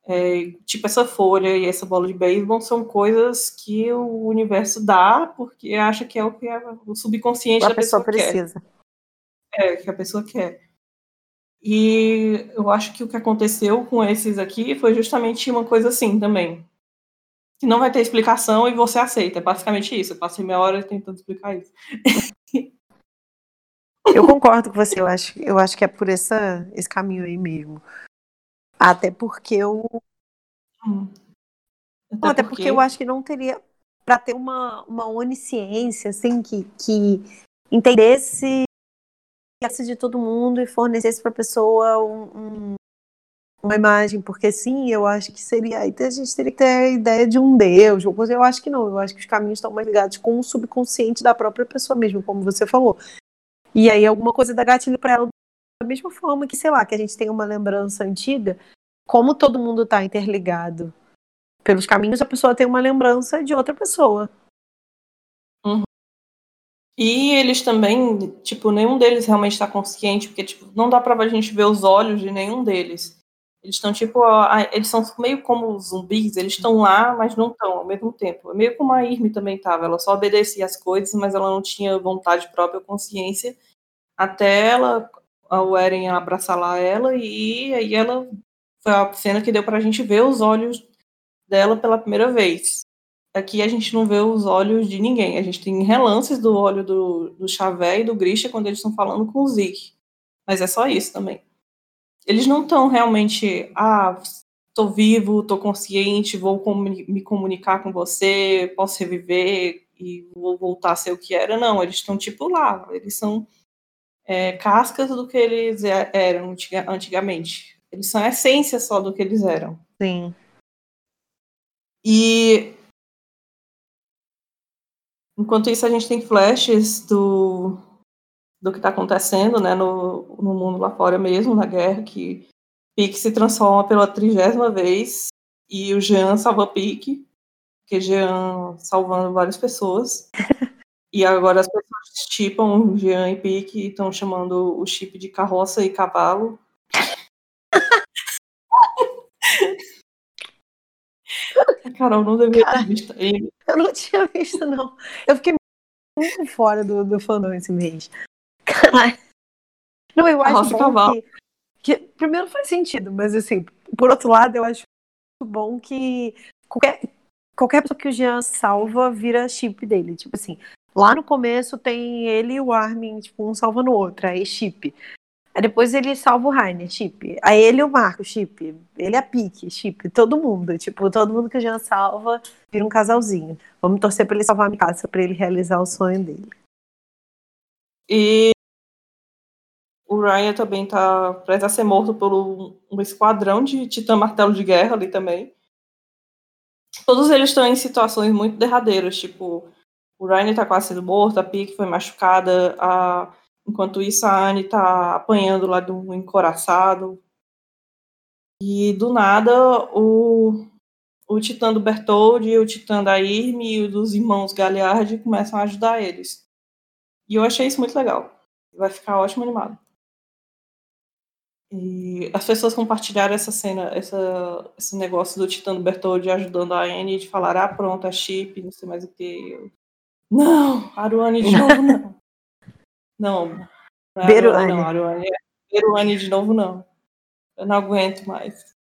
é, tipo essa folha e essa bola de beisebol são coisas que o universo dá porque acha que é o que é o subconsciente a da pessoa, pessoa precisa. Quer. É, que a pessoa quer. E eu acho que o que aconteceu com esses aqui foi justamente uma coisa assim também que não vai ter explicação e você aceita. É basicamente isso. Eu passei meia hora tentando explicar isso. Eu concordo com você, eu acho, eu acho que é por essa, esse caminho aí mesmo. Até porque eu. Hum. Até, até porque... porque... eu acho que não teria. Para ter uma, uma onisciência, assim, que, que entendesse de todo mundo e fornecesse para a pessoa um, um, uma imagem, porque sim, eu acho que seria. Aí a gente teria que ter a ideia de um Deus, ou coisa. Eu acho que não, eu acho que os caminhos estão mais ligados com o subconsciente da própria pessoa mesmo, como você falou. E aí alguma coisa dá gatilho para ela da mesma forma que, sei lá, que a gente tem uma lembrança antiga, como todo mundo está interligado pelos caminhos, a pessoa tem uma lembrança de outra pessoa. Uhum. E eles também, tipo, nenhum deles realmente está consciente, porque tipo, não dá pra gente ver os olhos de nenhum deles. Eles estão tipo, eles são meio como zumbis, eles estão lá, mas não estão ao mesmo tempo. É meio como a Irme também estava, ela só obedecia as coisas, mas ela não tinha vontade própria, consciência, até ela, o Eren abraçar ela, e aí ela foi a cena que deu pra gente ver os olhos dela pela primeira vez. Aqui a gente não vê os olhos de ninguém, a gente tem relances do olho do, do Xavé e do Grisha quando eles estão falando com o Zeke. Mas é só isso também eles não estão realmente, ah, estou vivo, estou consciente, vou me comunicar com você, posso reviver e vou voltar a ser o que era. Não, eles estão tipo lá, eles são é, cascas do que eles é, eram antigamente. Eles são a essência só do que eles eram. Sim. E enquanto isso a gente tem flashes do do que está acontecendo né, no, no mundo lá fora mesmo, na guerra, que Pique se transforma pela trigésima vez e o Jean salva Pique, porque Jean salvando várias pessoas. e agora as pessoas chipam Jean e Pique e estão chamando o chip de carroça e cavalo. Carol não deveria ter visto ele. Eu não tinha visto, não. Eu fiquei muito fora do, do fandom esse mês. Caralho. Não, eu acho bom que, que. Primeiro faz sentido, mas assim, por outro lado, eu acho bom que qualquer, qualquer pessoa que o Jean salva vira chip dele. Tipo assim, lá no começo tem ele e o Armin, tipo, um salvando o outro, aí chip. Aí depois ele salva o Rainer, chip. Aí ele e o Marco, chip. Ele é a Pique, chip. Todo mundo. Tipo, todo mundo que o Jean salva vira um casalzinho. Vamos torcer pra ele salvar a Mikasa pra ele realizar o sonho dele. E o Ryan também tá prestes a ser morto por um, um esquadrão de Titã Martelo de Guerra ali também. Todos eles estão em situações muito derradeiras, tipo, o Ryan tá quase sendo morto, a Pique foi machucada, a Enquanto isso, a Anne tá apanhando lá do encoraçado. E do nada, o, o titã do Bertold o titã da Irme e o dos irmãos Galliard começam a ajudar eles. E eu achei isso muito legal. Vai ficar ótimo animado. E as pessoas compartilharam essa cena, essa, esse negócio do Titã do Bertold ajudando a Anne de falar, ah, pronto, a chip, não sei mais o que. Não, Aruane de novo não. Não. é Beruane. Não, Aruane. Beruane de novo, não. Eu não aguento mais.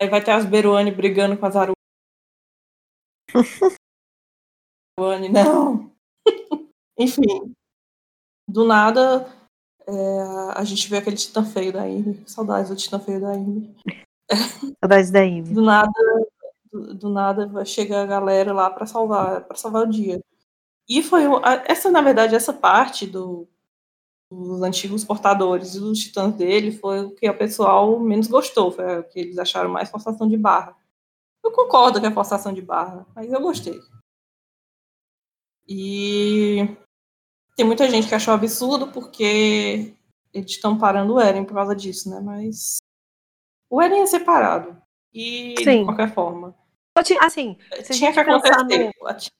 Aí vai ter as Beruane brigando com as Aruane. não. Enfim. Do nada, é, a gente vê aquele titã feio da Amy. Saudades do titã feio da Amy. Saudades da Amy. Do nada, do, do nada chega a galera lá para salvar, para salvar o dia. E foi essa, na verdade, essa parte do, dos antigos portadores e dos titãs dele foi o que o pessoal menos gostou, foi o que eles acharam mais forçação de barra. Eu concordo que é forçação de barra, mas eu gostei. E tem muita gente que achou absurdo porque eles estão parando o Eren por causa disso, né? Mas o Eren é separado. E Sim. de qualquer forma. Assim, tinha que acontecer.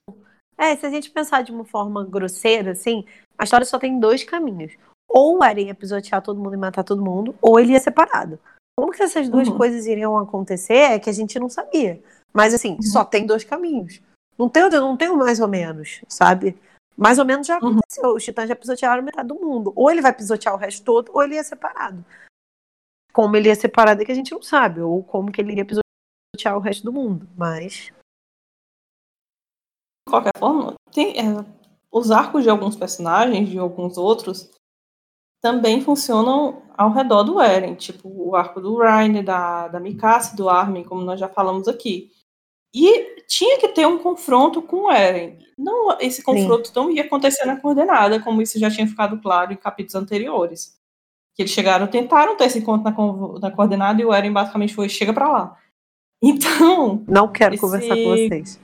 No... É, se a gente pensar de uma forma grosseira, assim, a história só tem dois caminhos. Ou o Eren ia pisotear todo mundo e matar todo mundo, ou ele ia separado. Como que essas duas uhum. coisas iriam acontecer é que a gente não sabia. Mas assim, uhum. só tem dois caminhos. Não tem, não tem mais ou menos, sabe? Mais ou menos já uhum. aconteceu. Uhum. Os titãs já pisotearam metade do mundo. Ou ele vai pisotear o resto todo, ou ele ia separado. Como ele ia separado é que a gente não sabe. Ou como que ele iria pisotear o resto do mundo. Mas qualquer forma, tem, é, os arcos de alguns personagens, de alguns outros, também funcionam ao redor do Eren, tipo o arco do Ryan, da, da Mikasa, do Armin, como nós já falamos aqui. E tinha que ter um confronto com o Eren. Não, esse confronto Sim. não ia acontecer na coordenada, como isso já tinha ficado claro em capítulos anteriores. Que eles chegaram, tentaram ter esse encontro na, na coordenada e o Eren basicamente foi: chega para lá. Então. Não quero esse... conversar com vocês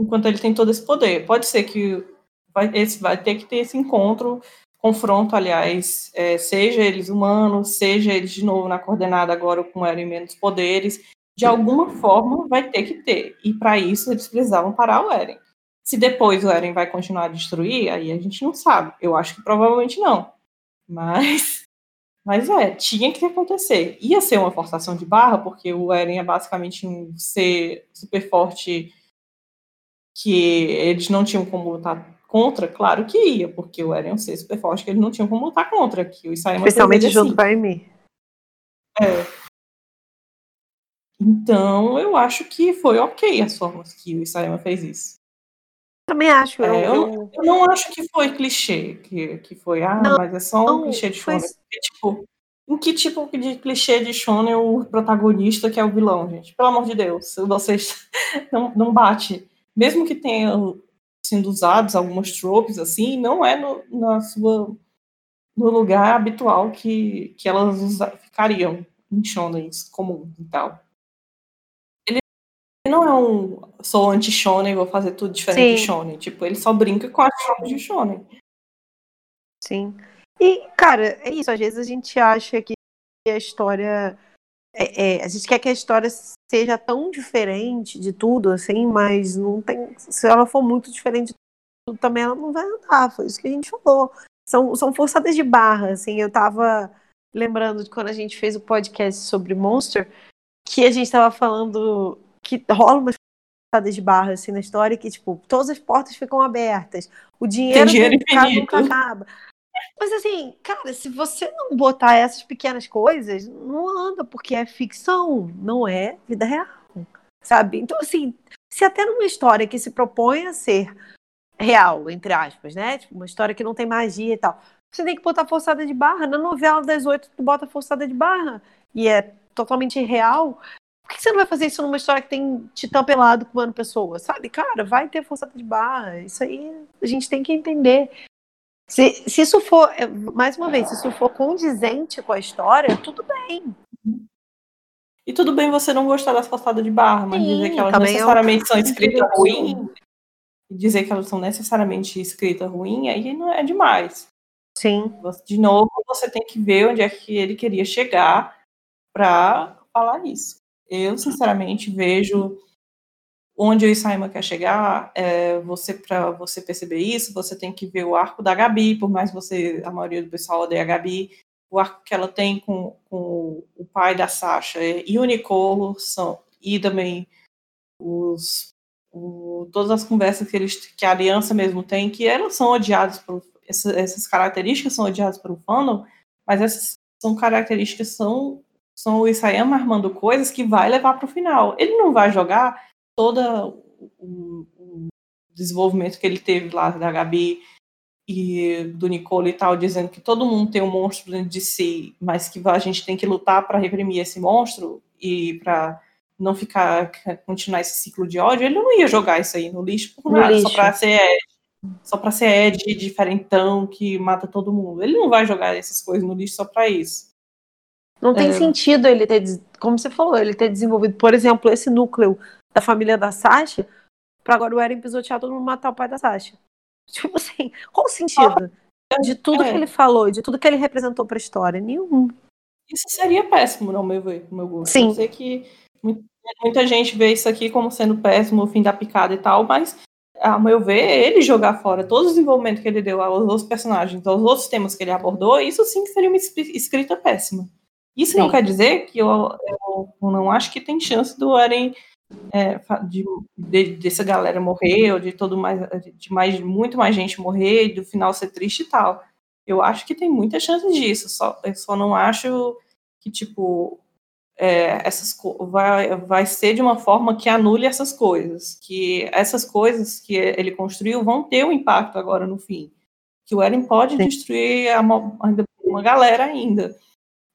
enquanto ele tem todo esse poder. Pode ser que vai, esse, vai ter que ter esse encontro, confronto, aliás, é, seja eles humanos, seja eles de novo na coordenada agora com Eren menos poderes, de alguma forma vai ter que ter. E para isso eles precisavam parar o Eren. Se depois o Eren vai continuar a destruir, aí a gente não sabe. Eu acho que provavelmente não. Mas mas é, tinha que acontecer. Ia ser uma forçação de barra, porque o Eren é basicamente um ser super forte que eles não tinham como lutar contra, claro que ia, porque o Eren ser super forte que eles não tinham como lutar contra, que o Isaima Especialmente junto com a Amy. É. Então, eu acho que foi ok as formas que o Isaima fez isso. Também acho. É, eu, eu, eu, não acho que foi clichê, que, que foi, ah, não, mas é só um não, clichê de shonen. Foi... Tipo, em que tipo de clichê de shonen o protagonista que é o vilão, gente? Pelo amor de Deus, vocês não, não bate mesmo que tenham sido usados algumas tropes assim, não é no, na sua no lugar habitual que, que elas usa, ficariam em shonens comum e tal. Ele não é um sou anti-shonen, vou fazer tudo diferente Sim. de shonen. Tipo, ele só brinca com as tropes de shonen. Sim. E, cara, é isso. Às vezes a gente acha que a história é, é, a gente quer que a história seja tão diferente de tudo, assim, mas não tem. Se ela for muito diferente de tudo, também ela não vai andar. Foi isso que a gente falou. São, são forçadas de barra, assim. Eu tava lembrando de quando a gente fez o podcast sobre Monster, que a gente tava falando que rola umas de barra assim na história que, tipo, todas as portas ficam abertas. O dinheiro, dinheiro nunca acaba. Mas assim, cara, se você não botar essas pequenas coisas, não anda, porque é ficção, não é vida real. Sabe? Então, assim, se até numa história que se propõe a ser real, entre aspas, né? Tipo, uma história que não tem magia e tal. Você tem que botar forçada de barra. Na novela das oito, tu bota forçada de barra. E é totalmente real. Por que você não vai fazer isso numa história que tem titã pelado comendo pessoa? Sabe, cara, vai ter forçada de barra. Isso aí a gente tem que entender. Se, se isso for, é, mais uma vez, se isso for condizente com a história, tudo bem. E tudo bem você não gostar das forçadas de barra, mas Sim, dizer que elas necessariamente é um... são escritas ruim, dizer que elas são necessariamente escritas ruim, aí não é demais. Sim. De novo, você tem que ver onde é que ele queria chegar para falar isso. Eu, sinceramente, vejo onde o Isaima quer chegar. É, você para você perceber isso, você tem que ver o arco da Gabi, por mais você a maioria do pessoal odeia a Gabi, o arco que ela tem com, com o pai da Sasha e o Nicolo são e também os o, todas as conversas que eles que a aliança mesmo tem que elas são odiadas por essa, essas características são odiadas pelo fandom mas essas são características são são o Isayama armando coisas que vai levar para o final ele não vai jogar toda o, o desenvolvimento que ele teve lá da Gabi e do Nicole e tal, dizendo que todo mundo tem um monstro dentro de si, mas que a gente tem que lutar para reprimir esse monstro e para não ficar continuar esse ciclo de ódio, ele não ia jogar isso aí no lixo por nada, lixo. só para ser Ed, só para ser Ed diferentão que mata todo mundo. Ele não vai jogar essas coisas no lixo só para isso. Não tem é... sentido ele ter, como você falou, ele ter desenvolvido, por exemplo, esse núcleo da família da Sasha, para agora o Eren pisotear todo mundo matar o pai da Sasha. Tipo assim, qual o sentido? De tudo é. que ele falou, de tudo que ele representou para a história? Nenhum. Isso seria péssimo, no meu, meu gosto. Sim. Eu sei que muita gente vê isso aqui como sendo péssimo, o fim da picada e tal, mas, a meu ver, ele jogar fora todo o desenvolvimento que ele deu aos outros personagens, aos outros temas que ele abordou, isso sim que seria uma escrita péssima. Isso sim. não quer dizer que eu, eu, não acho que tem chance do Eren é, de, de, dessa galera morrer, ou de todo mais, de mais, muito mais gente morrer, e do final ser triste e tal. Eu acho que tem muita chance disso, só, eu só não acho que, tipo, é, essas vai, vai ser de uma forma que anule essas coisas, que essas coisas que ele construiu vão ter um impacto agora no fim, que o Eren pode Sim. destruir a, ainda uma galera ainda,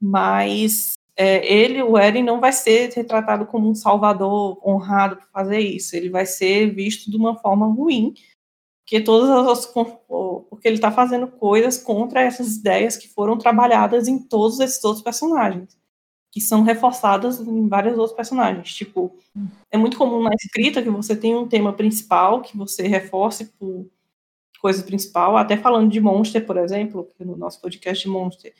mas é, ele, o Eren, não vai ser retratado como um salvador honrado por fazer isso. Ele vai ser visto de uma forma ruim, porque todas as porque ele está fazendo coisas contra essas ideias que foram trabalhadas em todos esses outros personagens, que são reforçadas em vários outros personagens. Tipo, é muito comum na escrita que você tem um tema principal que você reforce por coisa principal, até falando de Monster, por exemplo, no nosso podcast de Monster,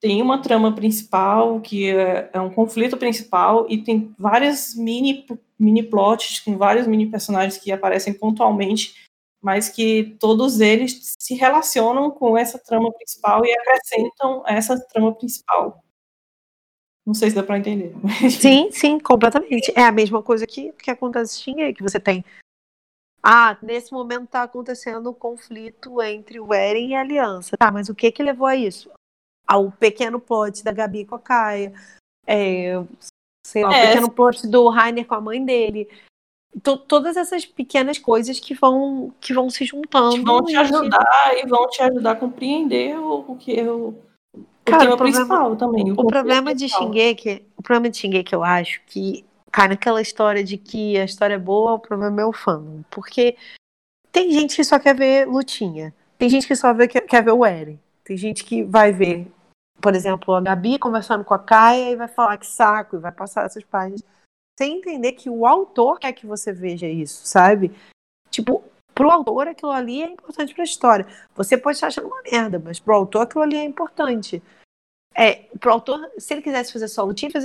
tem uma trama principal, que é, é, um conflito principal, e tem várias mini, mini plots com vários mini personagens que aparecem pontualmente, mas que todos eles se relacionam com essa trama principal e acrescentam essa trama principal. Não sei se dá para entender. Sim, sim, completamente. É a mesma coisa que, que acontece em que você tem. Ah, nesse momento está acontecendo um conflito entre o Eren e a Aliança. Tá, mas o que que levou a isso? Ao pequeno plot da Gabi com a Kaia, é, sei lá, é. o pequeno plot do Rainer com a mãe dele. todas essas pequenas coisas que vão, que vão se juntando. Que vão te ajudar e vão te ajudar a compreender o, o que o, o Cara, o problema, principal também. O, o problema de Shingeki, o problema de Shingeki eu acho que cai naquela história de que a história é boa, o problema é o fã. Porque tem gente que só quer ver lutinha. Tem gente que só vê, quer, quer ver o Eren. Tem gente que vai ver por exemplo, a Gabi conversando com a Caia e vai falar que saco e vai passar essas páginas. Sem entender que o autor quer que você veja isso, sabe? Tipo, pro autor aquilo ali é importante pra história. Você pode estar achando uma merda, mas pro autor aquilo ali é importante. É, pro autor, se ele quisesse fazer só lutinha, fazer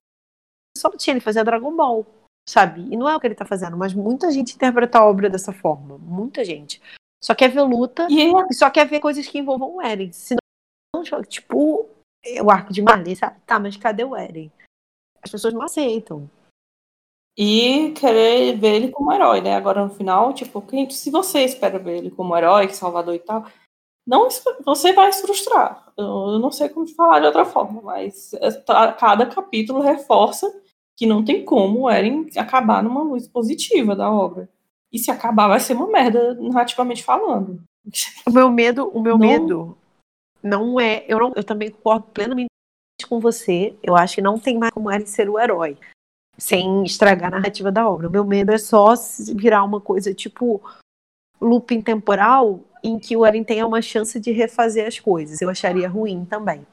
só lutinha, ele fazia Dragon Ball, sabe? E não é o que ele tá fazendo, mas muita gente interpreta a obra dessa forma. Muita gente. Só quer ver luta e, é e só quer ver coisas que envolvam o Eren. Senão, tipo, o arco de Marley, sabe? Tá, mas cadê o Eren? As pessoas não aceitam. e querer ver ele como herói, né? Agora no final, tipo, quem, se você espera ver ele como herói, salvador e tal, não você vai se frustrar. Eu, não sei como falar de outra forma, mas é, tá, cada capítulo reforça que não tem como o Eren acabar numa luz positiva da obra. E se acabar, vai ser uma merda, narrativamente falando. O meu medo, o meu não... medo não é. Eu, não, eu também concordo plenamente com você. Eu acho que não tem mais como Eren ser o herói sem estragar a narrativa da obra. O meu medo é só virar uma coisa tipo looping temporal em que o Eren tenha uma chance de refazer as coisas. Eu acharia ruim também.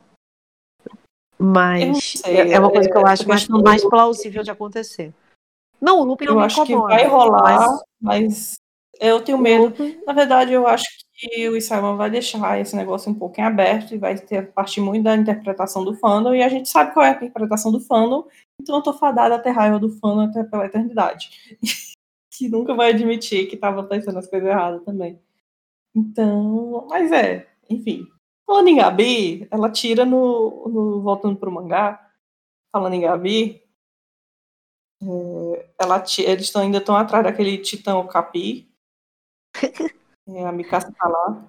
Mas sei, é uma coisa que eu é, acho mais, mais plausível de acontecer. Não, o looping não eu me acho incomoda, que vai rolar, mas, mas eu tenho medo. Na verdade, eu acho que o Simon vai deixar esse negócio um pouco em aberto e vai ter partir muito da interpretação do fandom, e a gente sabe qual é a interpretação do fandom, então eu tô fadada a ter raiva do fandom até pela eternidade. que nunca vai admitir que tava pensando as coisas erradas também. Então, mas é, enfim. Falando em Gabi, ela tira no, no voltando pro mangá, falando em Gabi, é, ela, eles tão, ainda estão atrás daquele titã Capi. É, a Mikasa tá lá.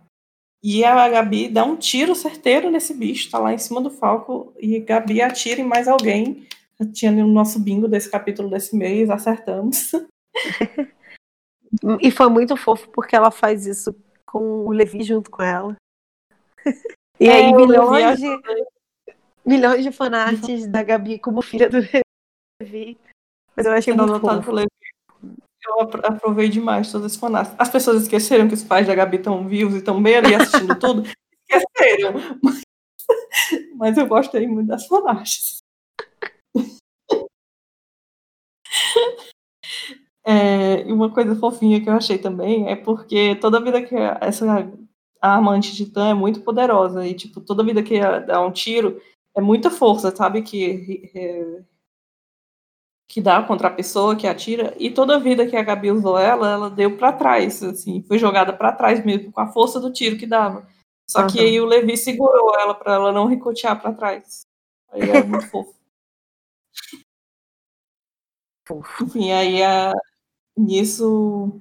E a Gabi dá um tiro certeiro nesse bicho, tá lá em cima do Falco, e Gabi atira em mais alguém. Tinha no nosso bingo desse capítulo desse mês, acertamos. e foi muito fofo porque ela faz isso com o Levi junto com ela. E é, aí milhões de, milhões de fanarts da Gabi como filha do Levi. Mas eu achei muito fofo. Levi. Eu aprovei demais todos os fanarts. As pessoas esqueceram que os pais da Gabi estão vivos e estão bem ali assistindo tudo. Esqueceram. Mas, mas eu gostei muito das fanarts. É, e uma coisa fofinha que eu achei também é porque toda vida que essa arma anti-titã é muito poderosa e, tipo, toda vida que dá um tiro é muita força, sabe? Que, que dá contra a pessoa que atira. E toda vida que a Gabi usou ela, ela deu para trás, assim, foi jogada para trás mesmo, com a força do tiro que dava. Só uhum. que aí o Levi segurou ela para ela não ricotear para trás. Aí é muito fofo. Enfim, aí a, Nisso,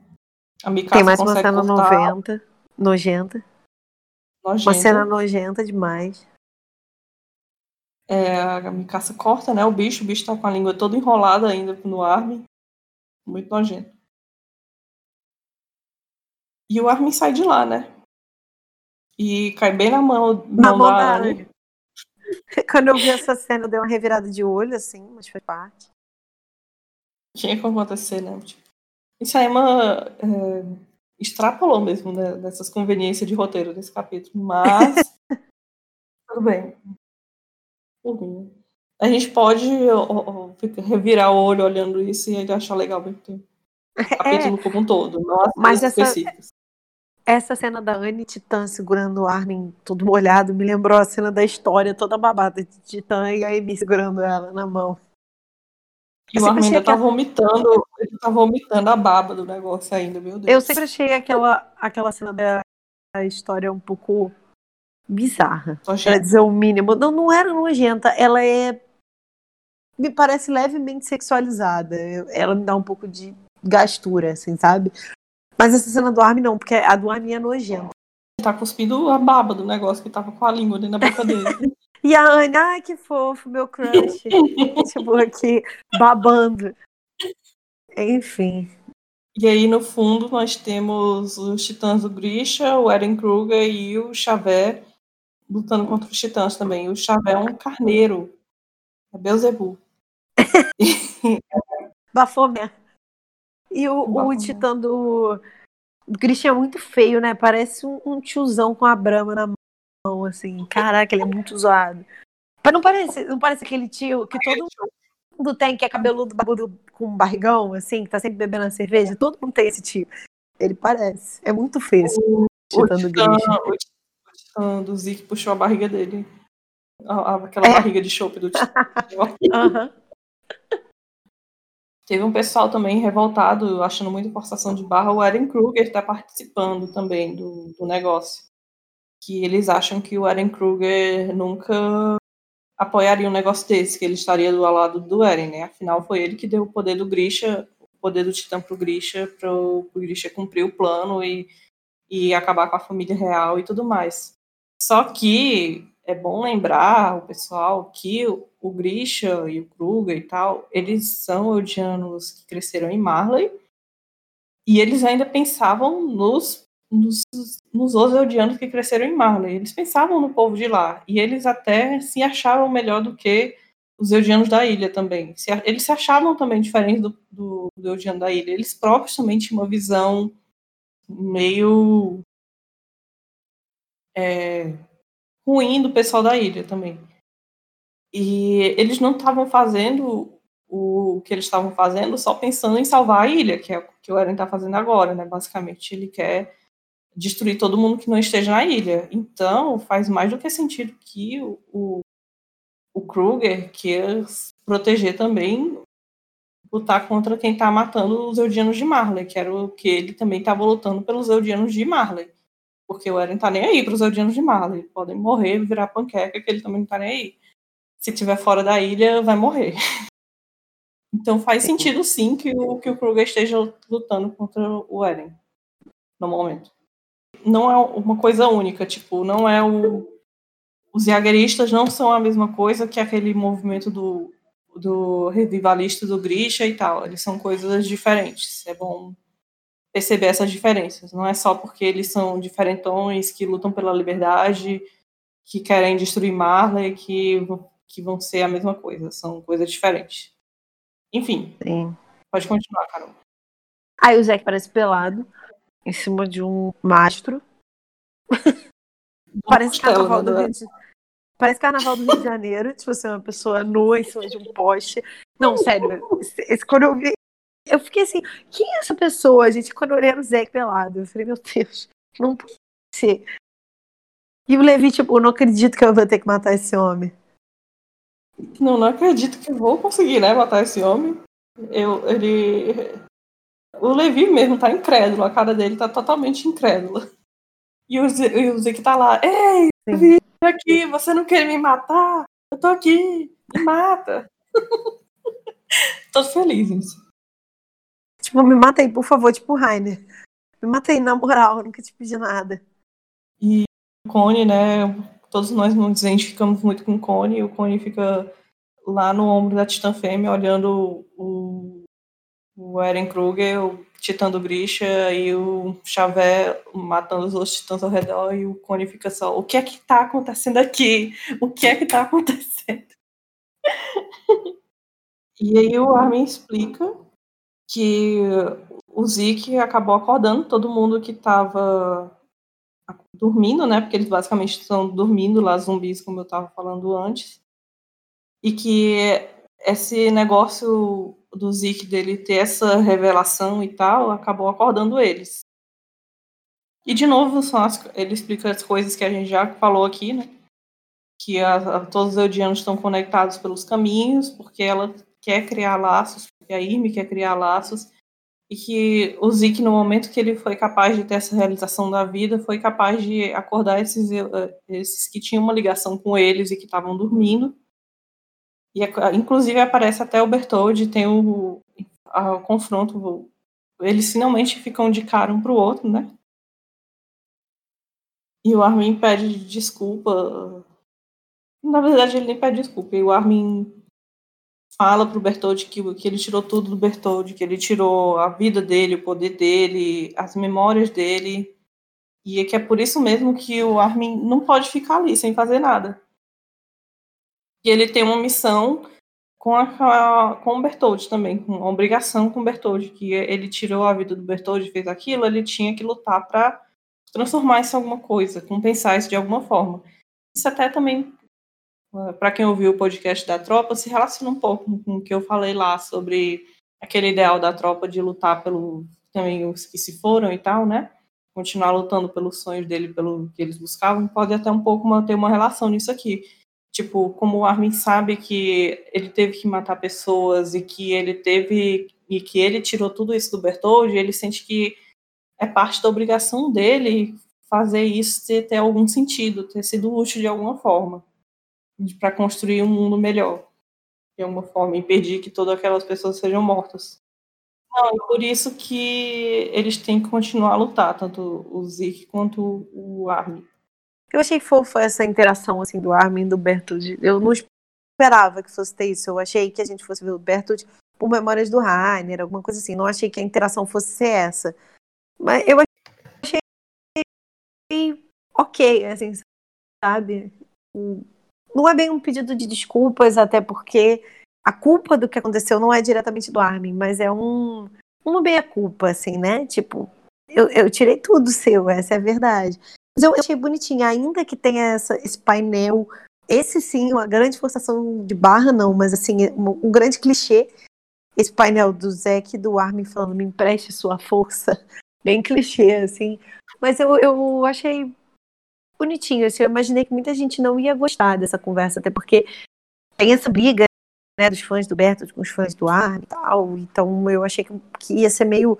a Mikasa Tem mais uma cena cortar... 90, nojenta. nojenta. Uma cena nojenta demais. É, a Mikasa corta, né, o bicho, o bicho tá com a língua toda enrolada ainda no Armin. Muito nojento. E o Armin sai de lá, né? E cai bem na mão, na mão da Anne. Quando eu vi essa cena, eu dei uma revirada de olho, assim, mas foi parte. Tinha que acontecer, né? Isso aí é uma. É, extrapolou mesmo né, dessas conveniências de roteiro desse capítulo, mas. tudo bem. Uhum. A gente pode ó, ó, revirar o olho olhando isso e achar legal o capítulo é, como um todo, não mas essa, essa cena da Anne Titã segurando o Armin todo molhado me lembrou a cena da história toda babada de Titã e a Amy segurando ela na mão. E o Armin ainda tá vomitando, ele tá vomitando a baba do negócio ainda, meu Deus. Eu sempre achei aquela, aquela cena da história um pouco bizarra. Pra dizer o mínimo. Não, não era nojenta, ela é. Me parece levemente sexualizada. Ela me dá um pouco de gastura, assim, sabe? Mas essa cena do Armin não, porque a do Armin é nojenta. Tá cuspindo a baba do negócio que tava com a língua dentro da boca dele. E a Anne, ai que fofo, meu crush. tipo, aqui, babando. Enfim. E aí, no fundo, nós temos os titãs do Grisha, o Eren Kruger e o Xavé lutando contra os titãs também. O Xavé é um carneiro. É Beuzebu. Bafomé. E o, o titã do, do Grisha é muito feio, né? Parece um, um tiozão com a brama na mão assim. Caraca, ele é muito zoado. Mas não parece, não parece aquele tio que todo mundo tem, que é cabeludo, barbudo, com barrigão, assim, que tá sempre bebendo a cerveja? Todo mundo tem esse tio. Ele parece. É muito feio esse o, titã do Grisha. O titã do Zeke puxou a barriga dele. Aquela é. barriga de chope do uhum. Teve um pessoal também revoltado, achando muito forçação de barra. O Eren Kruger está participando também do, do negócio que eles acham que o Eren Kruger nunca apoiaria um negócio desse, que ele estaria do lado do Eren, né? Afinal, foi ele que deu o poder do Grisha, o poder do Titã pro Grisha, pro, pro Grisha cumprir o plano e, e acabar com a família real e tudo mais. Só que é bom lembrar o pessoal que o Grisha e o Kruger e tal, eles são odianos que cresceram em Marley e eles ainda pensavam nos nos, nos odianos que cresceram em Marley. Eles pensavam no povo de lá e eles até se achavam melhor do que os Eudianos da ilha também. Se, eles se achavam também diferentes do, do, do Eudiano da ilha. Eles próprios também tinham uma visão meio é, ruim do pessoal da ilha também. E eles não estavam fazendo o que eles estavam fazendo só pensando em salvar a ilha, que é o que o Eren está fazendo agora, né? Basicamente, ele quer destruir todo mundo que não esteja na ilha. Então, faz mais do que sentido que o, o, o Kruger queira proteger também, lutar contra quem está matando os Eldianos de Marley, que era o que ele também estava lutando pelos Eldianos de Marley. Porque o Eren tá nem aí para os Eldianos de Marley. Podem morrer, virar panqueca, que ele também não tá nem aí. Se tiver fora da ilha, vai morrer. Então faz sentido sim que o, que o Kruger esteja lutando contra o Eren no momento não é uma coisa única, tipo, não é o. Os jagueristas não são a mesma coisa que aquele movimento do, do revivalista do Grisha e tal. Eles são coisas diferentes. É bom perceber essas diferenças. Não é só porque eles são diferentões, que lutam pela liberdade, que querem destruir Marley, que, que vão ser a mesma coisa. São coisas diferentes. Enfim. Sim. Pode continuar, Carol. Aí o Zeke parece pelado em cima de um mastro. Parece carnaval do Rio de... Parece carnaval do Rio de Janeiro, tipo assim, uma pessoa nua em cima de um poste. Não, sério, esse, quando eu vi, eu fiquei assim, quem é essa pessoa, gente? Quando eu olhei o Zé pelado, eu falei, meu Deus, não pode ser. E o Levi, tipo, eu não acredito que eu vou ter que matar esse homem. Não, não acredito que vou conseguir, né, matar esse homem. Eu, ele, o Levi mesmo tá incrédulo, a cara dele tá totalmente incrédula. E o, Zeke tá lá, ei, Levi, aqui, você não quer me matar? Eu tô aqui, me mata. Todos felizes. Tipo, me mata aí, por favor, tipo Rainer. Me mata aí, na moral, nunca te pedi nada. E o Cone, né, todos nós nos identificamos muito com o Cone, e o Cone fica lá no ombro da Titã Fêmea, olhando o o Eren Kruger, o Titã do Grisha e o Xavier matando os outros titãs ao redor e o Cone fica só, o que é que tá acontecendo aqui? O que é que tá acontecendo? e aí o Armin explica que o Zeke acabou acordando todo mundo que tava dormindo, né? Porque eles basicamente estão dormindo lá, zumbis, como eu tava falando antes. E que esse negócio do Zeke dele ter essa revelação e tal, acabou acordando eles. E de novo, as, ele explica as coisas que a gente já falou aqui, né? Que a, a, todos os Eudianos estão conectados pelos caminhos, porque ela quer criar laços, porque a Irme quer criar laços, e que o Zeke, no momento que ele foi capaz de ter essa realização da vida, foi capaz de acordar esses, eh, esses que tinham uma ligação com eles e que estavam dormindo, e inclusive aparece até o Bertoldi, tem o, a, o confronto. Eles finalmente ficam de cara um pro outro, né? E o Armin pede desculpa. Na verdade, ele nem pede desculpa. E o Armin fala pro Bertoldi que, que ele tirou tudo do Bertoldi, que ele tirou a vida dele, o poder dele, as memórias dele. E é que é por isso mesmo que o Armin não pode ficar ali sem fazer nada e ele tem uma missão com, a, com o Bertoldi também, com uma obrigação com o Bertoldi, que ele tirou a vida do Bertoldi, fez aquilo, ele tinha que lutar para transformar isso em alguma coisa, compensar isso de alguma forma. Isso até também, para quem ouviu o podcast da tropa, se relaciona um pouco com o que eu falei lá sobre aquele ideal da tropa de lutar pelo também os que se foram e tal, né? Continuar lutando pelos sonhos dele, pelo que eles buscavam, pode até um pouco manter uma relação nisso aqui Tipo, como o Armin sabe que ele teve que matar pessoas e que ele teve e que ele tirou tudo isso do Bertoldi, ele sente que é parte da obrigação dele fazer isso ter, ter algum sentido, ter sido útil de alguma forma. Para construir um mundo melhor. De alguma forma, impedir que todas aquelas pessoas sejam mortas. Não, é por isso que eles têm que continuar a lutar, tanto o Zeke quanto o Armin. Eu achei fofa essa interação assim do Armin e do Bertold. Eu não esperava que fosse ter isso. Eu achei que a gente fosse ver o Bertold por memórias do Rainer, alguma coisa assim. Não achei que a interação fosse ser essa. Mas eu achei ok, assim, sabe? Não é bem um pedido de desculpas, até porque a culpa do que aconteceu não é diretamente do Armin, mas é um uma meia culpa, assim, né? Tipo, eu, eu tirei tudo seu, essa é a verdade. Mas eu achei bonitinho, ainda que tenha essa, esse painel, esse sim, uma grande forçação de barra, não, mas assim, um, um grande clichê, esse painel do Zack e do Armin falando, me empreste sua força, bem clichê, assim. Mas eu, eu achei bonitinho, assim, eu imaginei que muita gente não ia gostar dessa conversa, até porque tem essa briga né, dos fãs do Berto com os fãs do Ar e tal. Então eu achei que, que ia ser meio.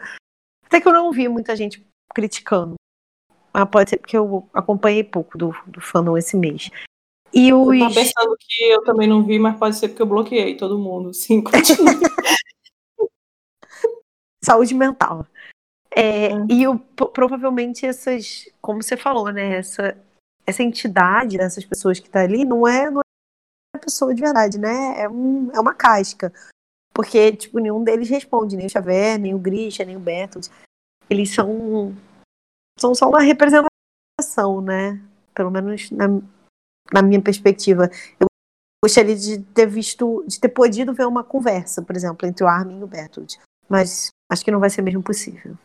Até que eu não vi muita gente criticando. Mas pode ser porque eu acompanhei pouco do, do fandom esse mês. E os... Eu tô pensando que eu também não vi, mas pode ser porque eu bloqueei todo mundo. Sim, Saúde mental. É, é. E o, provavelmente essas, como você falou, né? Essa, essa entidade dessas pessoas que tá ali não é, não pessoa de verdade, né? É, um, é uma casca. Porque, tipo, nenhum deles responde, nem o Xavier, nem o Grisha, nem o Bertold. Eles são, são só uma representação, né? Pelo menos na, na minha perspectiva. Eu gostaria de ter visto, de ter podido ver uma conversa, por exemplo, entre o Armin e o Bertold. Mas acho que não vai ser mesmo possível.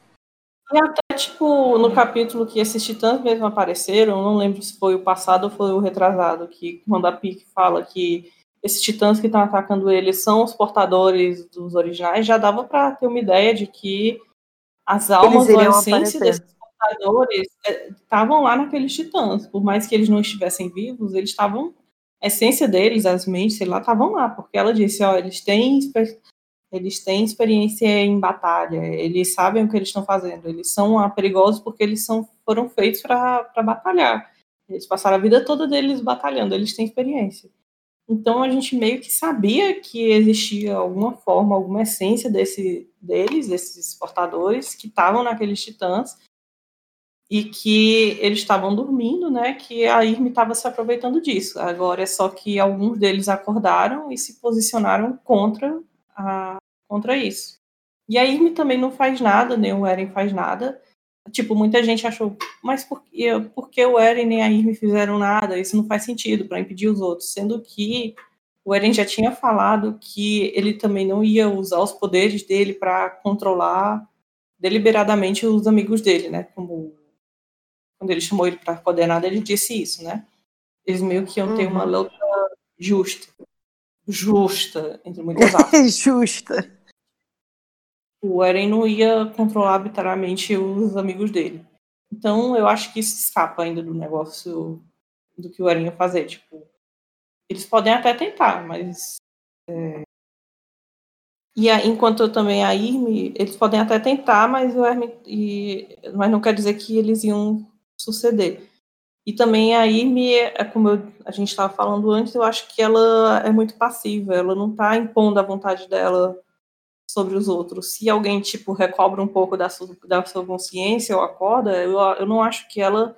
E até, tipo, no capítulo que esses titãs mesmo apareceram, não lembro se foi o passado ou foi o retrasado, que quando a Pique fala que esses titãs que estão atacando eles são os portadores dos originais, já dava para ter uma ideia de que as almas ou a essência desses portadores é, estavam lá naqueles titãs. Por mais que eles não estivessem vivos, eles estavam. A essência deles, as mentes, sei lá, estavam lá, porque ela disse: ó, eles têm eles têm experiência em batalha, eles sabem o que eles estão fazendo, eles são ah, perigosos porque eles são, foram feitos para batalhar. Eles passaram a vida toda deles batalhando, eles têm experiência. Então a gente meio que sabia que existia alguma forma, alguma essência desse, deles, desses portadores, que estavam naqueles titãs e que eles estavam dormindo, né? Que a Irme estava se aproveitando disso. Agora é só que alguns deles acordaram e se posicionaram contra a, contra isso. E a Irme também não faz nada, nem o Eren faz nada. Tipo, muita gente achou, mas por que, por que o Eren nem a Irme fizeram nada? Isso não faz sentido para impedir os outros. Sendo que o Eren já tinha falado que ele também não ia usar os poderes dele para controlar deliberadamente os amigos dele, né? Como quando ele chamou ele para coordenada, ele disse isso, né? Eles meio que iam uhum. ter uma uhum. luta justa justa, entre muitas aspas. justa. O Eren não ia controlar arbitrariamente os amigos dele. Então, eu acho que isso escapa ainda do negócio do que o Eren ia fazer. Tipo, eles podem até tentar, mas. É... E a, enquanto também a Irme, eles podem até tentar, mas o Herme, e, mas não quer dizer que eles iam suceder. E também a Irme, é como eu, a gente estava falando antes, eu acho que ela é muito passiva, ela não está impondo a vontade dela sobre os outros. Se alguém, tipo, recobra um pouco da sua, da sua consciência ou acorda, eu, eu não acho que ela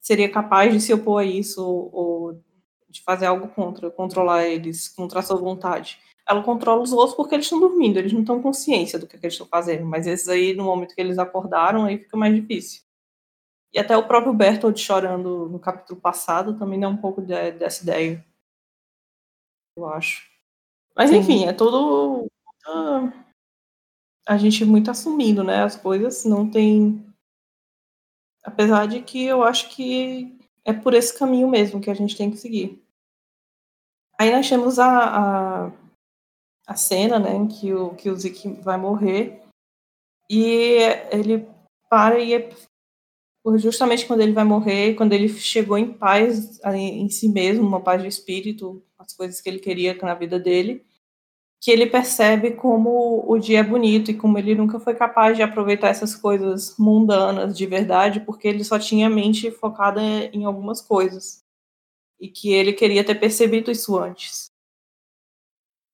seria capaz de se opor a isso ou, ou de fazer algo contra, controlar eles, contra a sua vontade. Ela controla os outros porque eles estão dormindo, eles não estão consciência do que, que eles estão fazendo, mas esses aí, no momento que eles acordaram, aí fica mais difícil. E até o próprio Bertold chorando no capítulo passado também dá um pouco de, dessa ideia. Eu acho. Mas Sim. enfim, é tudo. Uh, a gente muito assumindo, né? As coisas não tem. Apesar de que eu acho que é por esse caminho mesmo que a gente tem que seguir. Aí nós temos a, a, a cena, né, em que o, que o Zeke vai morrer e ele para e justamente quando ele vai morrer, quando ele chegou em paz em si mesmo, uma paz de espírito, as coisas que ele queria na vida dele, que ele percebe como o dia é bonito e como ele nunca foi capaz de aproveitar essas coisas mundanas de verdade, porque ele só tinha a mente focada em algumas coisas. e que ele queria ter percebido isso antes.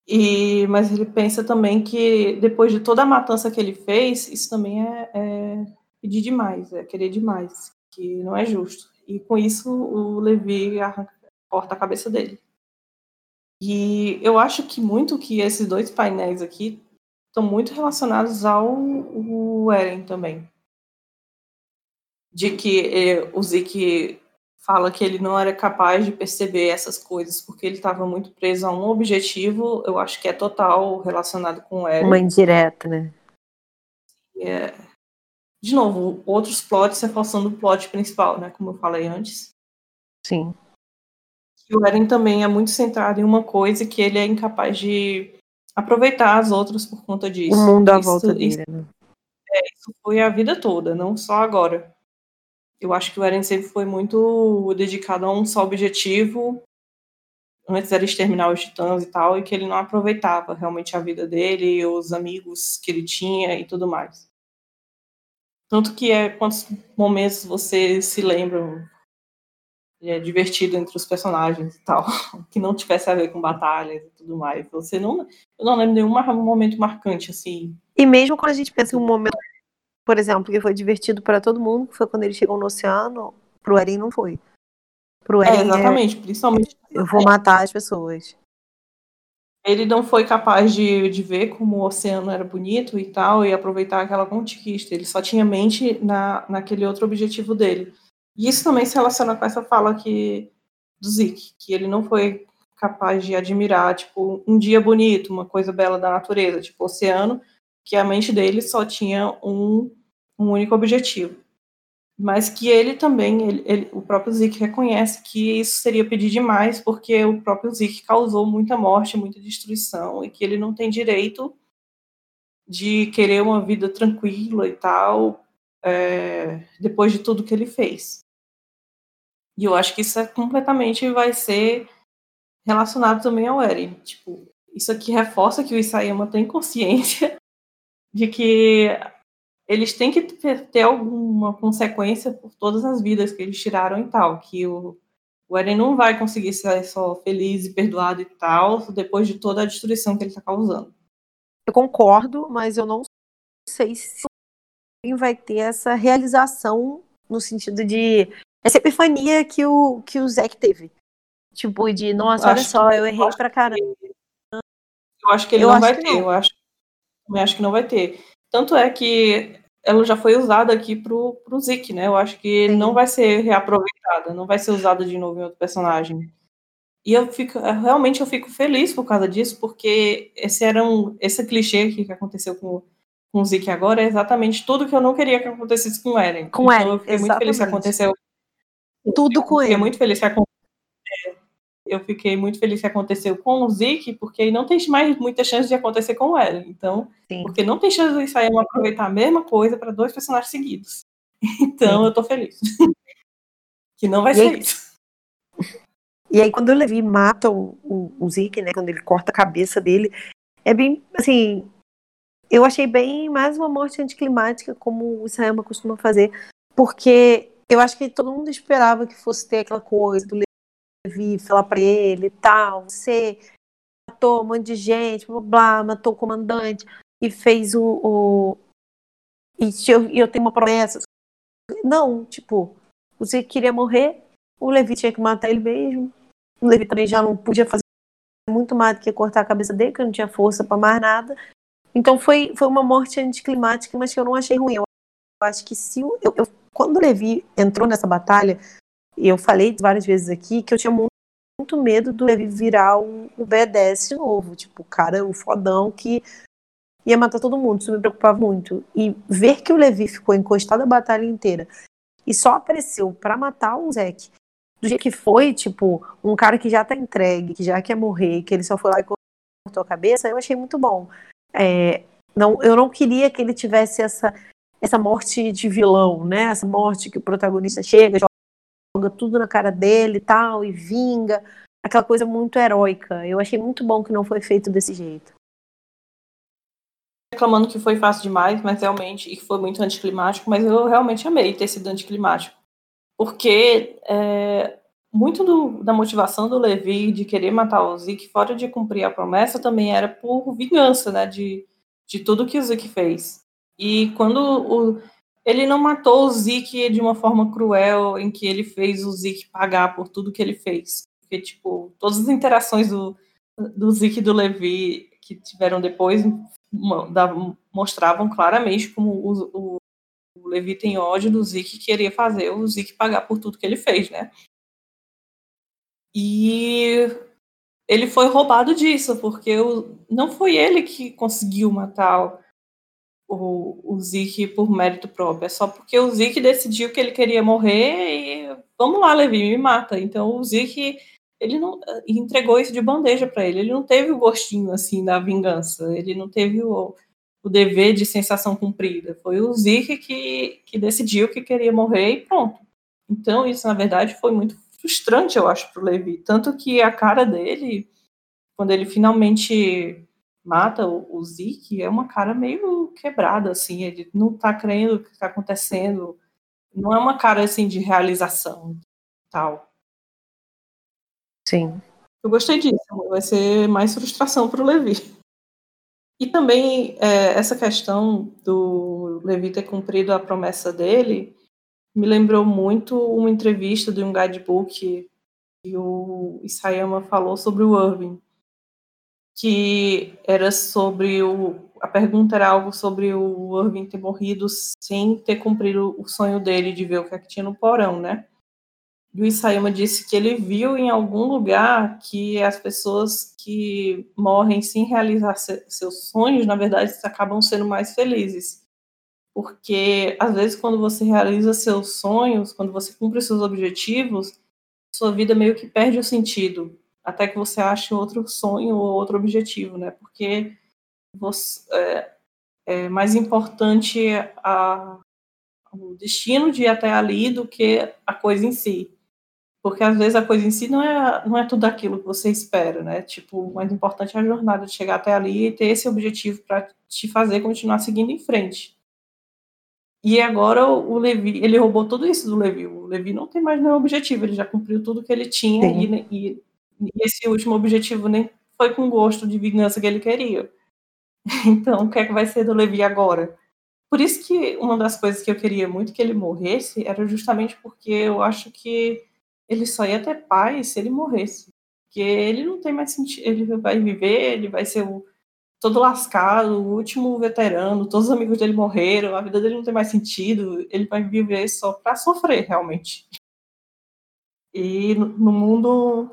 E, mas ele pensa também que depois de toda a matança que ele fez, isso também é, é pedir demais, é querer demais, que não é justo. E com isso o Levi arranca, corta a cabeça dele. E eu acho que muito que esses dois painéis aqui estão muito relacionados ao Eren também. De que eh, o Zeke fala que ele não era capaz de perceber essas coisas porque ele estava muito preso a um objetivo, eu acho que é total relacionado com o Eren. Uma indireta, né? É... De novo, outros plots reforçando o plot principal, né? Como eu falei antes. Sim. E o Eren também é muito centrado em uma coisa que ele é incapaz de aproveitar as outras por conta disso. O mundo à volta dele, isso, né? É, isso foi a vida toda, não só agora. Eu acho que o Eren sempre foi muito dedicado a um só objetivo. Antes era exterminar os titãs e tal, e que ele não aproveitava realmente a vida dele, os amigos que ele tinha e tudo mais. Tanto que é quantos momentos você se lembra é, divertido entre os personagens e tal, que não tivesse a ver com batalhas e tudo mais. Você não, eu não lembro nenhum momento marcante assim. E mesmo quando a gente pensa em um momento, por exemplo, que foi divertido para todo mundo, que foi quando ele chegou no oceano, pro Eren não foi. Pro é, Eren é, exatamente, é, principalmente. Eu vou matar as pessoas. Ele não foi capaz de, de ver como o oceano era bonito e tal, e aproveitar aquela conquista. Ele só tinha mente na, naquele outro objetivo dele. E isso também se relaciona com essa fala que, do Zik, que ele não foi capaz de admirar, tipo, um dia bonito, uma coisa bela da natureza, tipo, oceano, que a mente dele só tinha um, um único objetivo. Mas que ele também, ele, ele, o próprio Zik reconhece que isso seria pedir demais, porque o próprio Zik causou muita morte, muita destruição, e que ele não tem direito de querer uma vida tranquila e tal, é, depois de tudo que ele fez. E eu acho que isso é completamente vai ser relacionado também ao Eren. Tipo, isso aqui reforça que o Isayama tem consciência de que eles têm que ter alguma consequência por todas as vidas que eles tiraram e tal. Que o, o Eren não vai conseguir ser só feliz e perdoado e tal, depois de toda a destruição que ele está causando. Eu concordo, mas eu não sei se vai ter essa realização no sentido de essa epifania que o, que o Zack teve. Tipo, de, nossa, olha só, que, eu errei eu pra caramba. eu acho que ele eu não vai ter, não. eu acho. Eu acho que não vai ter. Tanto é que ela já foi usada aqui pro, pro Zik, né? Eu acho que Sim. não vai ser reaproveitada, não vai ser usada de novo em outro personagem. E eu fico, realmente eu fico feliz por causa disso, porque esse era um, esse clichê que aconteceu com, com o Zik agora é exatamente tudo que eu não queria que acontecesse com o Eren. Com então, Eren, eu fiquei exatamente. muito feliz que aconteceu tudo com ele. muito feliz que aconteceu. Eu fiquei muito feliz que aconteceu com o Zeke, porque não tem mais muita chance de acontecer com o Ellen. Então, Sim. porque não tem chance de sair aproveitar a mesma coisa para dois personagens seguidos. Então, Sim. eu tô feliz. que não vai e ser aí, isso. E aí, quando o Levi mata o, o, o Zeke, né? Quando ele corta a cabeça dele, é bem, assim, eu achei bem mais uma morte anticlimática, como o Isayama costuma fazer, porque eu acho que todo mundo esperava que fosse ter aquela coisa do Levi falar pra ele e tal. Você matou um monte de gente, blá, blá matou o comandante e fez o. o... E eu, eu tenho uma promessa. Não, tipo, você queria morrer, o Levi tinha que matar ele mesmo. O Levi também já não podia fazer muito mais do que cortar a cabeça dele, que não tinha força para mais nada. Então foi, foi uma morte anticlimática, mas que eu não achei ruim. Eu acho que se eu, eu, quando o Levi entrou nessa batalha, eu falei várias vezes aqui que eu tinha muito, muito medo do Levi virar o, o BDS novo, tipo, o cara, o fodão que ia matar todo mundo, isso me preocupava muito. E ver que o Levi ficou encostado a batalha inteira e só apareceu para matar o Zeke do jeito que foi, tipo, um cara que já tá entregue, que já quer morrer, que ele só foi lá e cortou a cabeça, eu achei muito bom. É, não, eu não queria que ele tivesse essa essa morte de vilão, né? Essa morte que o protagonista chega, joga tudo na cara dele e tal, e vinga. Aquela coisa muito heróica. Eu achei muito bom que não foi feito desse jeito. Reclamando que foi fácil demais, mas realmente, e que foi muito anticlimático, mas eu realmente amei ter sido anticlimático. Porque é, muito do, da motivação do Levi de querer matar o Zeke, fora de cumprir a promessa, também era por vingança, né? De, de tudo que o Zeke fez. E quando o, ele não matou o Zeke de uma forma cruel, em que ele fez o Zeke pagar por tudo que ele fez. Porque, tipo, todas as interações do, do Zeke e do Levi que tiveram depois mostravam claramente como o, o, o Levi tem ódio do Zeke e queria fazer o Zeke pagar por tudo que ele fez, né? E ele foi roubado disso, porque não foi ele que conseguiu matar o, o Zeke por mérito próprio, é só porque o Zeke decidiu que ele queria morrer e vamos lá, Levi, me mata. Então o Zeke ele não entregou isso de bandeja para ele. Ele não teve o gostinho assim da vingança. Ele não teve o, o dever de sensação cumprida. Foi o Zeke que, que decidiu que queria morrer e pronto. Então isso na verdade foi muito frustrante, eu acho, para o Levi. Tanto que a cara dele, quando ele finalmente mata o, o Zeke, é uma cara meio quebrada, assim. Ele não está crendo o que está acontecendo. Não é uma cara assim de realização tal. Sim. Eu gostei disso. Vai ser mais frustração para o Levi. E também é, essa questão do Levi ter cumprido a promessa dele me lembrou muito uma entrevista de um guidebook que o Isayama falou sobre o Irving, que era sobre o a pergunta era algo sobre o Irving ter morrido sem ter cumprido o sonho dele de ver o que, é que tinha no porão, né? E o Isayama disse que ele viu em algum lugar que as pessoas que morrem sem realizar seus sonhos, na verdade, acabam sendo mais felizes. Porque, às vezes, quando você realiza seus sonhos, quando você cumpre seus objetivos, sua vida meio que perde o sentido, até que você ache outro sonho ou outro objetivo, né? Porque você, é, é mais importante a, o destino de ir até ali do que a coisa em si porque às vezes a coisa em si não é, não é tudo aquilo que você espera, né? Tipo, o mais importante é a jornada de chegar até ali e ter esse objetivo para te fazer continuar seguindo em frente. E agora o Levi, ele roubou tudo isso do Levi. O Levi não tem mais nenhum objetivo, ele já cumpriu tudo que ele tinha e, e, e, esse último objetivo nem foi com gosto de vingança que ele queria. Então, o que é que vai ser do Levi agora? Por isso que uma das coisas que eu queria muito que ele morresse era justamente porque eu acho que ele só ia ter paz se ele morresse. Porque ele não tem mais sentido. Ele vai viver, ele vai ser o, todo lascado, o último veterano, todos os amigos dele morreram, a vida dele não tem mais sentido. Ele vai viver só para sofrer, realmente. E no mundo,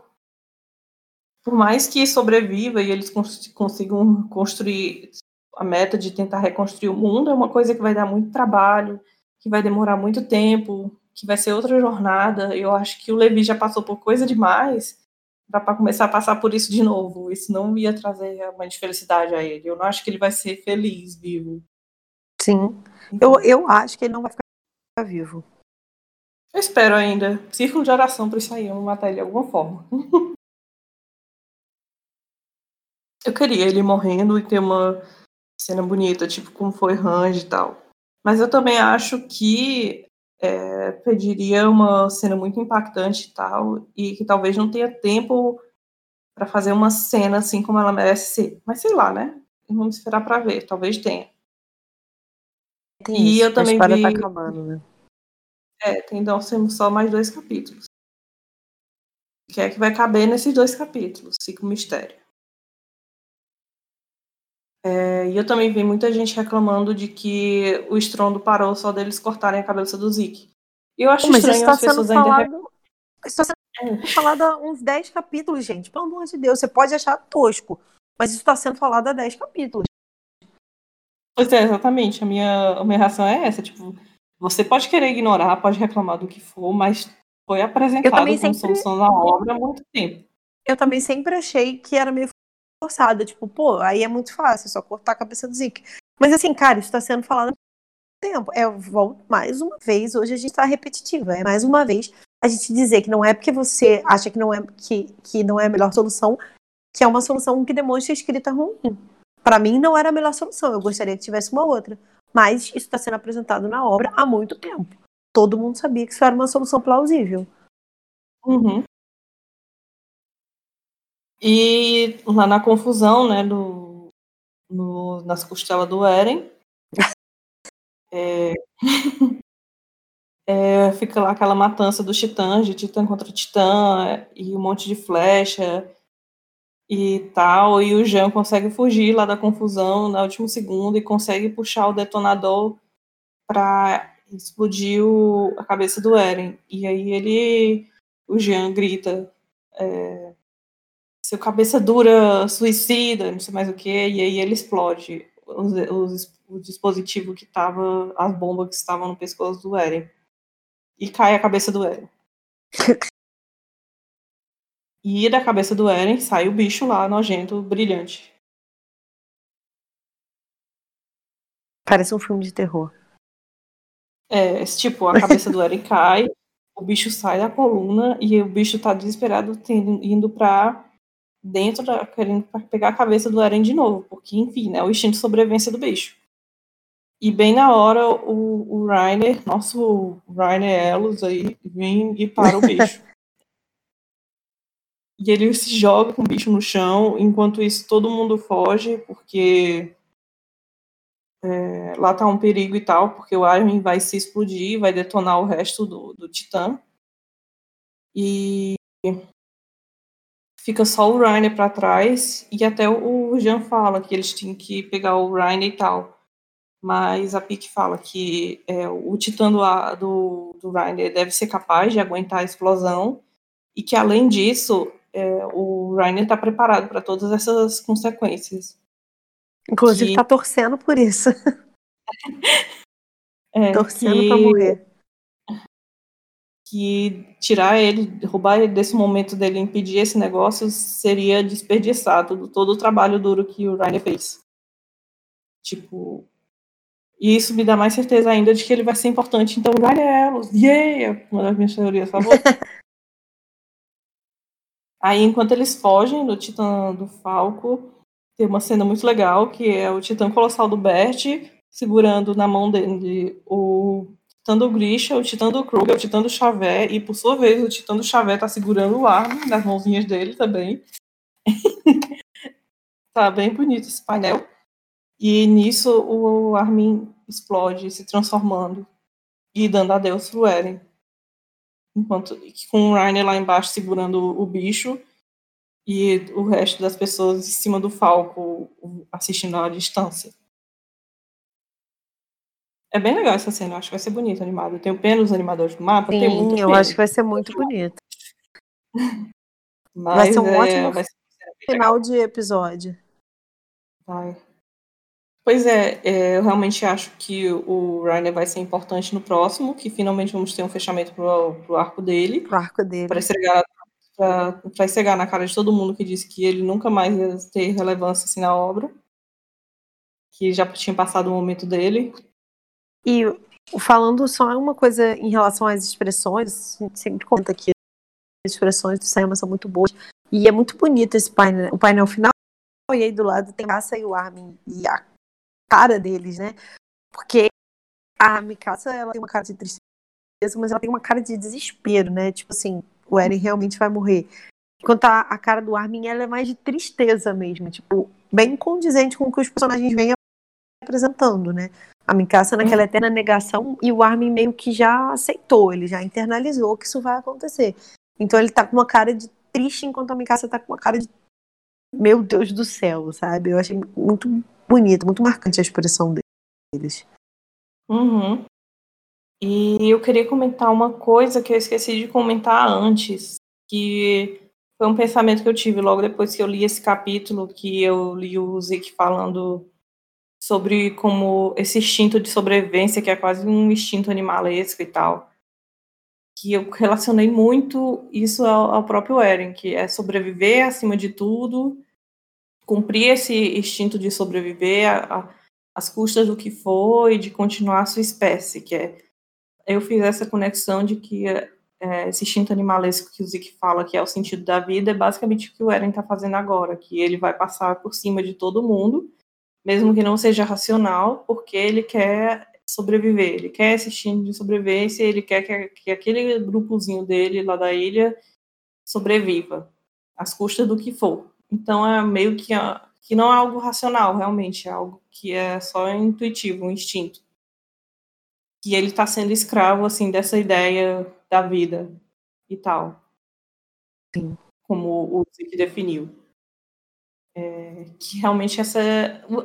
por mais que sobreviva e eles consigam construir a meta de tentar reconstruir o mundo, é uma coisa que vai dar muito trabalho, que vai demorar muito tempo, que vai ser outra jornada. Eu acho que o Levi já passou por coisa demais para começar a passar por isso de novo. Isso não ia trazer realmente felicidade a ele. Eu não acho que ele vai ser feliz vivo. Sim. Eu, eu acho que ele não vai ficar vivo. Eu espero ainda. Círculo de oração para isso aí, eu matar ele de alguma forma. eu queria ele morrendo e ter uma cena bonita, tipo como foi Range e tal. Mas eu também acho que é, pediria uma cena muito impactante e tal, e que talvez não tenha tempo para fazer uma cena assim como ela merece ser. Mas sei lá, né? Vamos esperar para ver, talvez tenha. Tem e isso, eu também a vi... tá acabando, né? É, tem então só mais dois capítulos. Que é que vai caber nesses dois capítulos, fica o mistério. É, e eu também vi muita gente reclamando de que o estrondo parou só deles cortarem a cabeça do Zeke. Eu acho Mas estranho tá as pessoas ainda. Falado... Isso está sendo é. falado há uns 10 capítulos, gente. Pelo amor de Deus, você pode achar tosco, mas isso está sendo falado há 10 capítulos. Pois é, exatamente. A minha, a minha reação é essa. Tipo, você pode querer ignorar, pode reclamar do que for, mas foi apresentado como sempre... solução na obra há muito tempo. Eu também sempre achei que era meio forçada. Tipo, pô, aí é muito fácil, é só cortar a cabeça do Zeke. Mas assim, cara, isso está sendo falado há tempo. É, volto mais uma vez, hoje a gente está repetitiva. É mais uma vez a gente dizer que não é porque você acha que não é, que, que não é a melhor solução, que é uma solução que demonstra escrita ruim. Para mim, não era a melhor solução. Eu gostaria que tivesse uma outra. Mas isso está sendo apresentado na obra há muito tempo. Todo mundo sabia que isso era uma solução plausível. Uhum. E lá na confusão, né, do, no, nas costelas do Eren, é, é, fica lá aquela matança dos titãs, de titã contra titã, e um monte de flecha e tal, e o Jean consegue fugir lá da confusão no último segundo e consegue puxar o detonador para explodir o, a cabeça do Eren. E aí ele, o Jean grita, é, seu cabeça dura suicida, não sei mais o que, e aí ele explode os, os, o dispositivo que tava, as bombas que estavam no pescoço do Eren. E cai a cabeça do Eren. E da cabeça do Eren sai o bicho lá, nojento, brilhante. Parece um filme de terror. É, tipo, a cabeça do Eren cai, o bicho sai da coluna e o bicho tá desesperado tendo, indo pra dentro da. querendo pegar a cabeça do Eren de novo, porque, enfim, né, o instinto de sobrevivência do bicho. E bem na hora o, o Rainer, nosso Rainer Elos aí, vem e para o bicho. E ele se joga com o bicho no chão, enquanto isso todo mundo foge, porque é, lá tá um perigo e tal, porque o Armin vai se explodir, vai detonar o resto do, do Titã. E fica só o Rainer para trás, e até o Jean fala que eles tinham que pegar o Rainer e tal. Mas a Pique fala que é, o Titã do, do, do Rainer deve ser capaz de aguentar a explosão, e que além disso, é, o Ryan está preparado para todas essas consequências. Inclusive está torcendo por isso. É, torcendo para morrer. Que tirar ele, roubar ele desse momento dele, impedir esse negócio, seria desperdiçar todo, todo o trabalho duro que o Ryan fez. Tipo, e isso me dá mais certeza ainda de que ele vai ser importante. Então, Ryan Elos, yeah! Uma das minhas teorias favoritas. Aí, enquanto eles fogem do Titã do Falco, tem uma cena muito legal, que é o Titã Colossal do Bert segurando na mão dele o Titã do Grisha, o Titã do Kruger, o Titã do Xavé, e por sua vez o Titã do Xavé tá segurando o arma nas mãozinhas dele também. tá bem bonito esse painel. E nisso o Armin explode, se transformando e dando adeus pro Eren enquanto com o Rainer lá embaixo segurando o bicho e o resto das pessoas em cima do falco assistindo à distância. É bem legal essa cena, eu acho que vai ser bonito animado. Eu tenho pena os animadores do mapa, Sim, muito eu pena. acho que vai ser muito bonito. Mas vai ser um é, ótimo ser final de episódio. Vai. Pois é, é, eu realmente acho que o Rainer vai ser importante no próximo, que finalmente vamos ter um fechamento pro, pro arco dele. Pro arco dele. Estregar, pra, estregar na cara de todo mundo que disse que ele nunca mais ia ter relevância assim na obra. Que já tinha passado o momento dele. E falando só uma coisa em relação às expressões, a gente sempre conta que as expressões do Sayama são muito boas. E é muito bonito esse painel, o painel final. E aí do lado tem a Asa e o Armin. E a cara deles, né? Porque a Mikasa, ela tem uma cara de tristeza, mas ela tem uma cara de desespero, né? Tipo assim, o Eren realmente vai morrer. Enquanto a, a cara do Armin, ela é mais de tristeza mesmo, tipo, bem condizente com o que os personagens vêm apresentando, né? A Mikasa naquela eterna negação e o Armin meio que já aceitou, ele já internalizou que isso vai acontecer. Então ele tá com uma cara de triste enquanto a Mikasa tá com uma cara de meu Deus do céu, sabe? Eu achei muito bonito, muito marcante a expressão deles. Uhum. E eu queria comentar uma coisa que eu esqueci de comentar antes, que foi um pensamento que eu tive logo depois que eu li esse capítulo, que eu li o Zeke falando sobre como esse instinto de sobrevivência, que é quase um instinto animalesco e tal, que eu relacionei muito isso ao, ao próprio Eren, que é sobreviver acima de tudo cumprir esse instinto de sobreviver às custas do que for e de continuar a sua espécie, que é eu fiz essa conexão de que é, esse instinto animalesco que o Zeke fala que é o sentido da vida é basicamente o que o Eren está fazendo agora, que ele vai passar por cima de todo mundo, mesmo que não seja racional, porque ele quer sobreviver, ele quer esse instinto de sobrevivência, ele quer que, que aquele grupozinho dele lá da ilha sobreviva, às custas do que for. Então é meio que, que não é algo racional, realmente, é algo que é só intuitivo, um instinto. Que ele está sendo escravo, assim, dessa ideia da vida e tal. Sim. Como o Zick definiu. É, que realmente essa.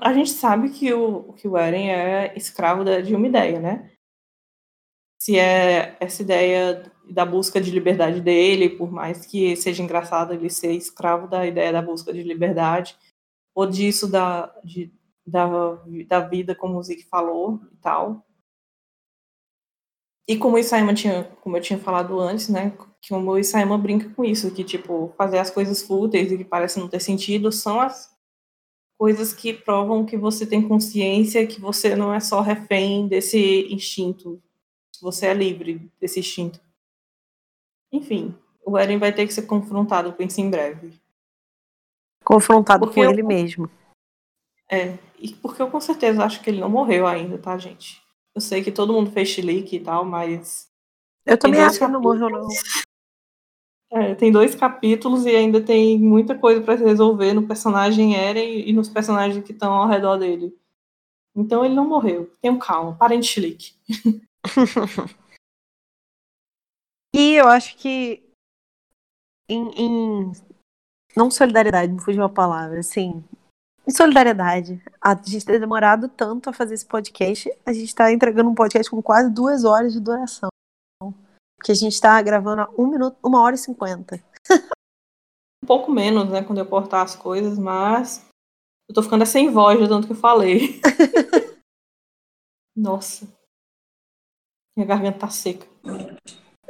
A gente sabe que o, que o Eren é escravo de uma ideia, né? Se é essa ideia da busca de liberdade dele, por mais que seja engraçado ele ser escravo da ideia da busca de liberdade, ou disso da, de, da, da vida, como o Zick falou e tal. E como o Isayama tinha, como eu tinha falado antes, né, que o Isayama brinca com isso, que, tipo, fazer as coisas fúteis e que parecem não ter sentido são as coisas que provam que você tem consciência, que você não é só refém desse instinto, você é livre desse instinto. Enfim, o Eren vai ter que ser confrontado com isso em breve. Confrontado porque com eu, ele mesmo. É, e porque eu com certeza acho que ele não morreu ainda, tá, gente? Eu sei que todo mundo fez chilique e tal, mas. Eu também acho que ele não morreu, não. É, tem dois capítulos e ainda tem muita coisa para se resolver no personagem Eren e nos personagens que estão ao redor dele. Então ele não morreu. Tenham calma, parem de chilique. e eu acho que em, em, não solidariedade, me fugiu a palavra, assim, em solidariedade, a gente ter demorado tanto a fazer esse podcast, a gente está entregando um podcast com quase duas horas de duração que a gente está gravando a um minuto, uma hora e cinquenta. um pouco menos, né, quando eu cortar as coisas, mas eu tô ficando sem voz de tanto que eu falei. Nossa. Minha garganta tá seca.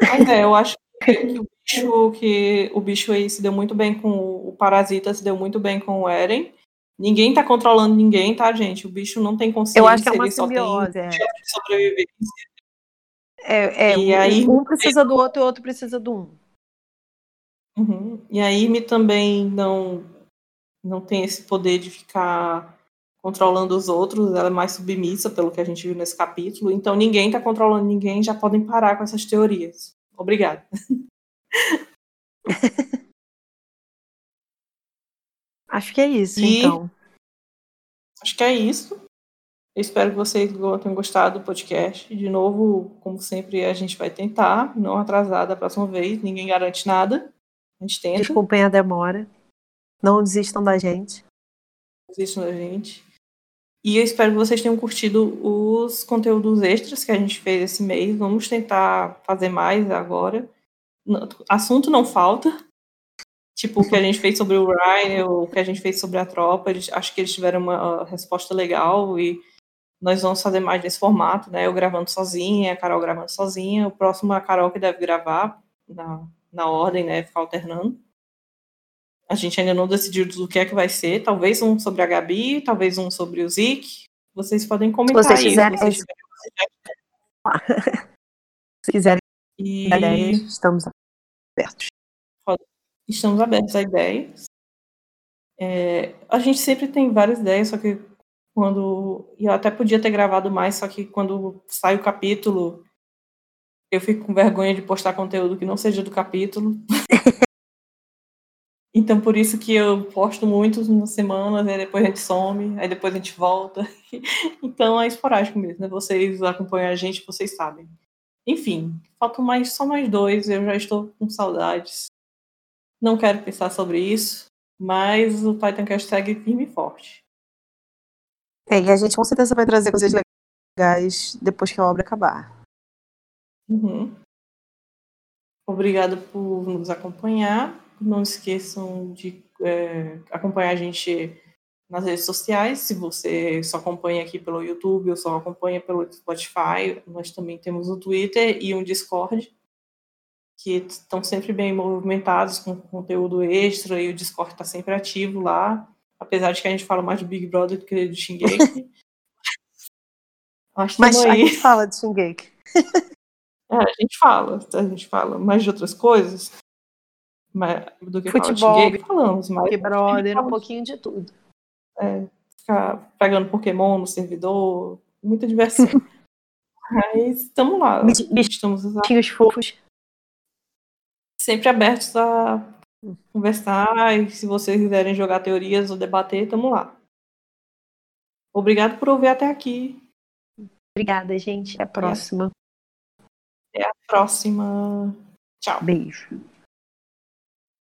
Mas é, eu acho que o bicho, que o bicho aí se deu muito bem com o parasita, se deu muito bem com o Eren. Ninguém tá controlando ninguém, tá, gente? O bicho não tem consciência, eu acho que é uma simbiose, é. sobrevivência. É, é e um, aí, um precisa do outro e o outro precisa do um. Uhum. E a Amy também não, não tem esse poder de ficar controlando os outros, ela é mais submissa, pelo que a gente viu nesse capítulo. Então ninguém está controlando ninguém, já podem parar com essas teorias. Obrigada. Acho que é isso, e... então. Acho que é isso. Eu espero que vocês tenham gostado do podcast. De novo, como sempre, a gente vai tentar, não atrasar da próxima vez, ninguém garante nada. A gente tenta. Desculpem a demora. Não desistam da gente. Desistam da gente. E eu espero que vocês tenham curtido os conteúdos extras que a gente fez esse mês. Vamos tentar fazer mais agora. Assunto não falta. Tipo, o que a gente fez sobre o Ryan, o que a gente fez sobre a tropa. Acho que eles tiveram uma resposta legal e nós vamos fazer mais nesse formato, né? Eu gravando sozinha, a Carol gravando sozinha. O próximo é a Carol que deve gravar na, na ordem, né? Ficar alternando. A gente ainda não decidiu do que é que vai ser. Talvez um sobre a Gabi, talvez um sobre o Zik. Vocês podem comentar se vocês aí. Se, vocês se quiserem e... estamos abertos. Estamos abertos a ideias. É, a gente sempre tem várias ideias, só que quando. E eu até podia ter gravado mais, só que quando sai o capítulo, eu fico com vergonha de postar conteúdo que não seja do capítulo. então por isso que eu posto muitos nas semanas, aí depois a gente some, aí depois a gente volta. então é esporádico mesmo, né? Vocês acompanham a gente, vocês sabem. Enfim, faltam mais, só mais dois, eu já estou com saudades. Não quero pensar sobre isso, mas o Titancast segue firme e forte. É, e a gente com certeza vai trazer coisas legais depois que a obra acabar. Uhum. Obrigada por nos acompanhar. Não esqueçam de é, acompanhar a gente nas redes sociais. Se você só acompanha aqui pelo YouTube ou só acompanha pelo Spotify, nós também temos o Twitter e um Discord que estão sempre bem movimentados com conteúdo extra e o Discord está sempre ativo lá apesar de que a gente fala mais do Big Brother do que do Shingeki. Mas aí. a gente fala de Shingeki. é, a gente fala, a gente fala mais de outras coisas mas, do que Futebol, fala de Shingeki, falamos. Mas Big Brother, um pouquinho de tudo. É, ficar pegando Pokémon no servidor, muita diversão. Mas estamos lá. Bichinhos fofos. Sempre abertos a conversar e se vocês quiserem jogar teorias ou debater, tamo lá. Obrigado por ouvir até aqui. Obrigada, gente. Até a próxima. Até a próxima. Tchau. Beijo.